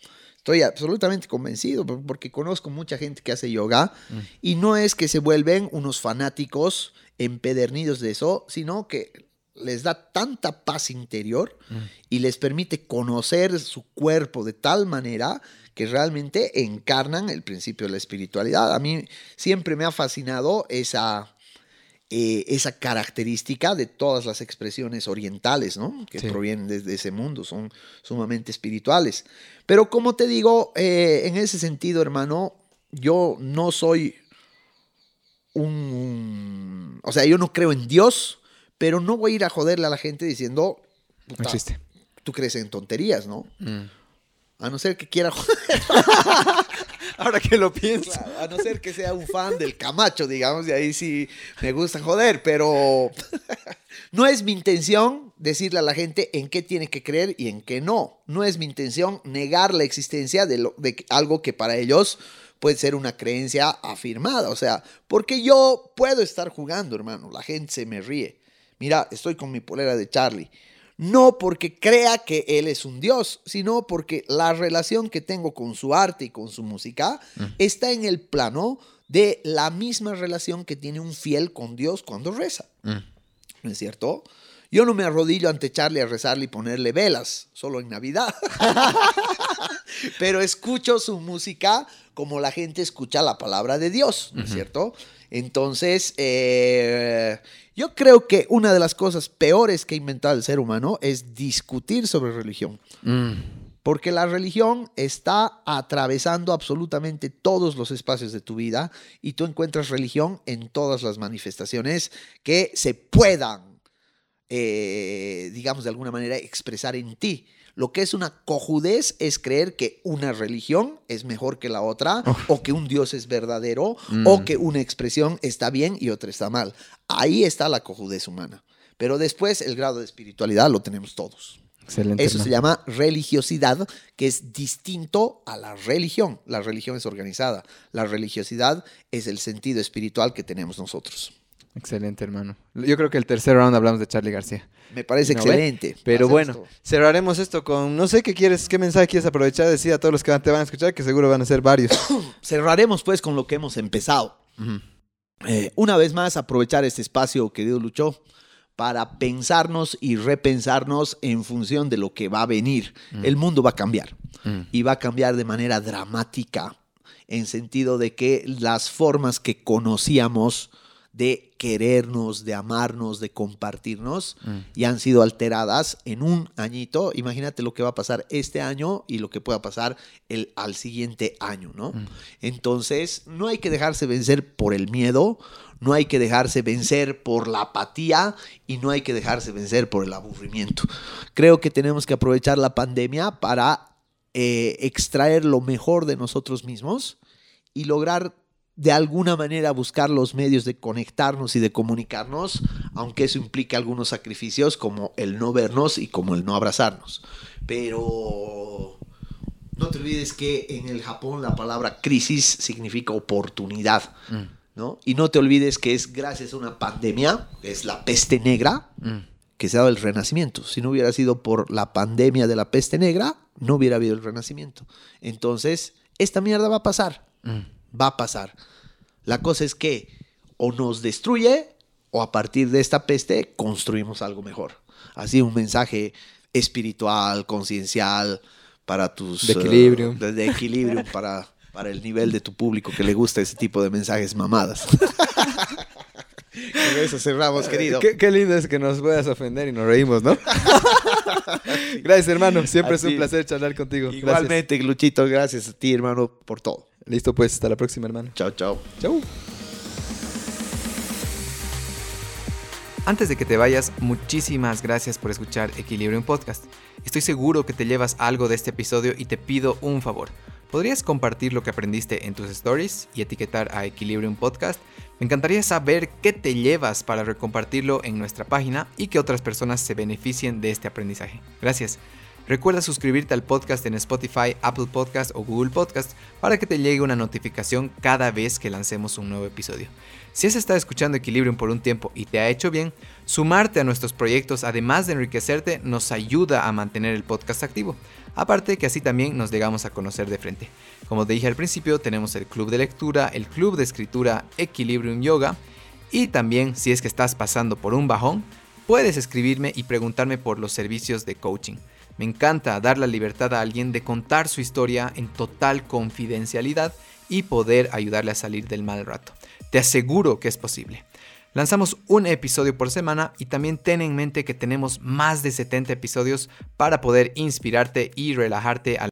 [SPEAKER 3] Estoy absolutamente convencido porque conozco mucha gente que hace yoga mm. y no es que se vuelven unos fanáticos empedernidos de eso, sino que les da tanta paz interior mm. y les permite conocer su cuerpo de tal manera que realmente encarnan el principio de la espiritualidad. A mí siempre me ha fascinado esa, eh, esa característica de todas las expresiones orientales, ¿no? Que
[SPEAKER 2] Sí.
[SPEAKER 3] provienen desde ese mundo, son sumamente espirituales. Pero como te digo, eh, en ese sentido, hermano, yo no soy un... O sea, yo no creo en Dios, pero no voy a ir a joderle a la gente diciendo,
[SPEAKER 2] No
[SPEAKER 3] "Puta,
[SPEAKER 2] existe.
[SPEAKER 3] tú crees en tonterías, ¿no?
[SPEAKER 2] Mm.
[SPEAKER 3] A no ser que quiera joder.
[SPEAKER 2] Ahora que lo pienso.
[SPEAKER 3] A no ser que sea un fan del Camacho, digamos, y ahí sí me gusta joder, pero no es mi intención decirle a la gente en qué tiene que creer y en qué no. No es mi intención negar la existencia de, de algo que para ellos puede ser una creencia afirmada. O sea, porque yo puedo estar jugando, hermano, la gente se me ríe. Mira, estoy con mi polera de Charlie. No porque crea que él es un dios, sino porque la relación que tengo con su arte y con su música está en el plano de la misma relación que tiene un fiel con Dios cuando reza.
[SPEAKER 2] Mm.
[SPEAKER 3] ¿No es cierto? Yo no me arrodillo ante Charlie a rezarle y ponerle velas, solo en Navidad. Pero escucho su música como la gente escucha la palabra de Dios, ¿no es cierto? Entonces, eh, yo creo que una de las cosas peores que ha inventado el ser humano es discutir sobre religión.
[SPEAKER 2] Mm.
[SPEAKER 3] Porque la religión está atravesando absolutamente todos los espacios de tu vida y tú encuentras religión en todas las manifestaciones que se puedan, eh, digamos de alguna manera, expresar en ti. Lo que es una cojudez es creer que una religión es mejor que la otra, o que un Dios es verdadero, o que una expresión está bien y otra está mal. Ahí está la cojudez humana. Pero después el grado de espiritualidad lo tenemos todos.
[SPEAKER 2] Excelente.
[SPEAKER 3] Eso se llama religiosidad, que es distinto a la religión. La religión es organizada. La religiosidad es el sentido espiritual que tenemos nosotros.
[SPEAKER 2] Excelente, hermano. Yo creo que el tercer round hablamos de Charlie García.
[SPEAKER 3] Me parece
[SPEAKER 2] ¿No ve?
[SPEAKER 3] excelente.
[SPEAKER 2] Pero
[SPEAKER 3] Hacemos
[SPEAKER 2] bueno,
[SPEAKER 3] todo.
[SPEAKER 2] cerraremos esto con, no sé qué quieres, qué mensaje quieres aprovechar, decir a todos los que te van a escuchar, que seguro van a ser varios.
[SPEAKER 3] cerraremos pues con lo que hemos empezado. Eh, una vez más, aprovechar este espacio, querido Lucho, para pensarnos y repensarnos en función de lo que va a venir. El mundo va a cambiar.
[SPEAKER 2] Mm.
[SPEAKER 3] y va a cambiar de manera dramática, en sentido de que las formas que conocíamos de querernos, de amarnos, de compartirnos,
[SPEAKER 2] Mm.
[SPEAKER 3] ya han sido alteradas en un añito. Imagínate lo que va a pasar este año y lo que pueda pasar el, al siguiente año, ¿no? Entonces, no hay que dejarse vencer por el miedo, no hay que dejarse vencer por la apatía y no hay que dejarse vencer por el aburrimiento. Creo que tenemos que aprovechar la pandemia para eh, extraer lo mejor de nosotros mismos y lograr de alguna manera buscar los medios de conectarnos y de comunicarnos, aunque eso implique algunos sacrificios como el no vernos y como el no abrazarnos. Pero no te olvides que en el Japón la palabra crisis significa oportunidad,
[SPEAKER 2] Mm.
[SPEAKER 3] ¿no? Y no te olvides que es gracias a una pandemia, que es la peste negra,
[SPEAKER 2] Mm.
[SPEAKER 3] que se ha dado el renacimiento. Si no hubiera sido por la pandemia de la peste negra, no hubiera habido el renacimiento. Entonces, esta mierda va a pasar.
[SPEAKER 2] Mm.
[SPEAKER 3] Va a pasar. La cosa es que o nos destruye o a partir de esta peste construimos algo mejor. Así un mensaje espiritual, conciencial para tus...
[SPEAKER 2] De
[SPEAKER 3] eh,
[SPEAKER 2] equilibrio.
[SPEAKER 3] de, de equilibrio para, para el nivel de tu público que le gusta ese tipo de mensajes mamadas. Con eso cerramos, querido.
[SPEAKER 2] Qué, qué lindo es que nos puedas ofender y nos reímos, ¿no? Gracias, hermano. Siempre es un
[SPEAKER 3] ti.
[SPEAKER 2] placer charlar contigo. Gracias.
[SPEAKER 3] Igualmente, Luchito, gracias a ti, hermano, por todo.
[SPEAKER 2] Listo, pues. Hasta la próxima, hermano.
[SPEAKER 3] Chao, chao.
[SPEAKER 2] Chau. Antes de que te vayas, muchísimas gracias por escuchar Equilibrium Podcast. Estoy seguro que te llevas algo de este episodio y te pido un favor. ¿Podrías compartir lo que aprendiste en tus stories y etiquetar a Equilibrium Podcast? Me encantaría saber qué te llevas para recompartirlo en nuestra página y que otras personas se beneficien de este aprendizaje. Gracias. Recuerda suscribirte al podcast en Spotify, Apple Podcast o Google Podcast para que te llegue una notificación cada vez que lancemos un nuevo episodio. Si has estado escuchando Equilibrium por un tiempo y te ha hecho bien, sumarte a nuestros proyectos, además de enriquecerte, nos ayuda a mantener el podcast activo. Aparte que así también nos llegamos a conocer de frente. Como te dije al principio, tenemos el club de lectura, el club de escritura Equilibrium Yoga y también si es que estás pasando por un bajón, puedes escribirme y preguntarme por los servicios de coaching. Me encanta dar la libertad a alguien de contar su historia en total confidencialidad y poder ayudarle a salir del mal rato. Te aseguro que es posible. Lanzamos un episodio por semana y también ten en mente que tenemos más de 70 episodios para poder inspirarte y relajarte al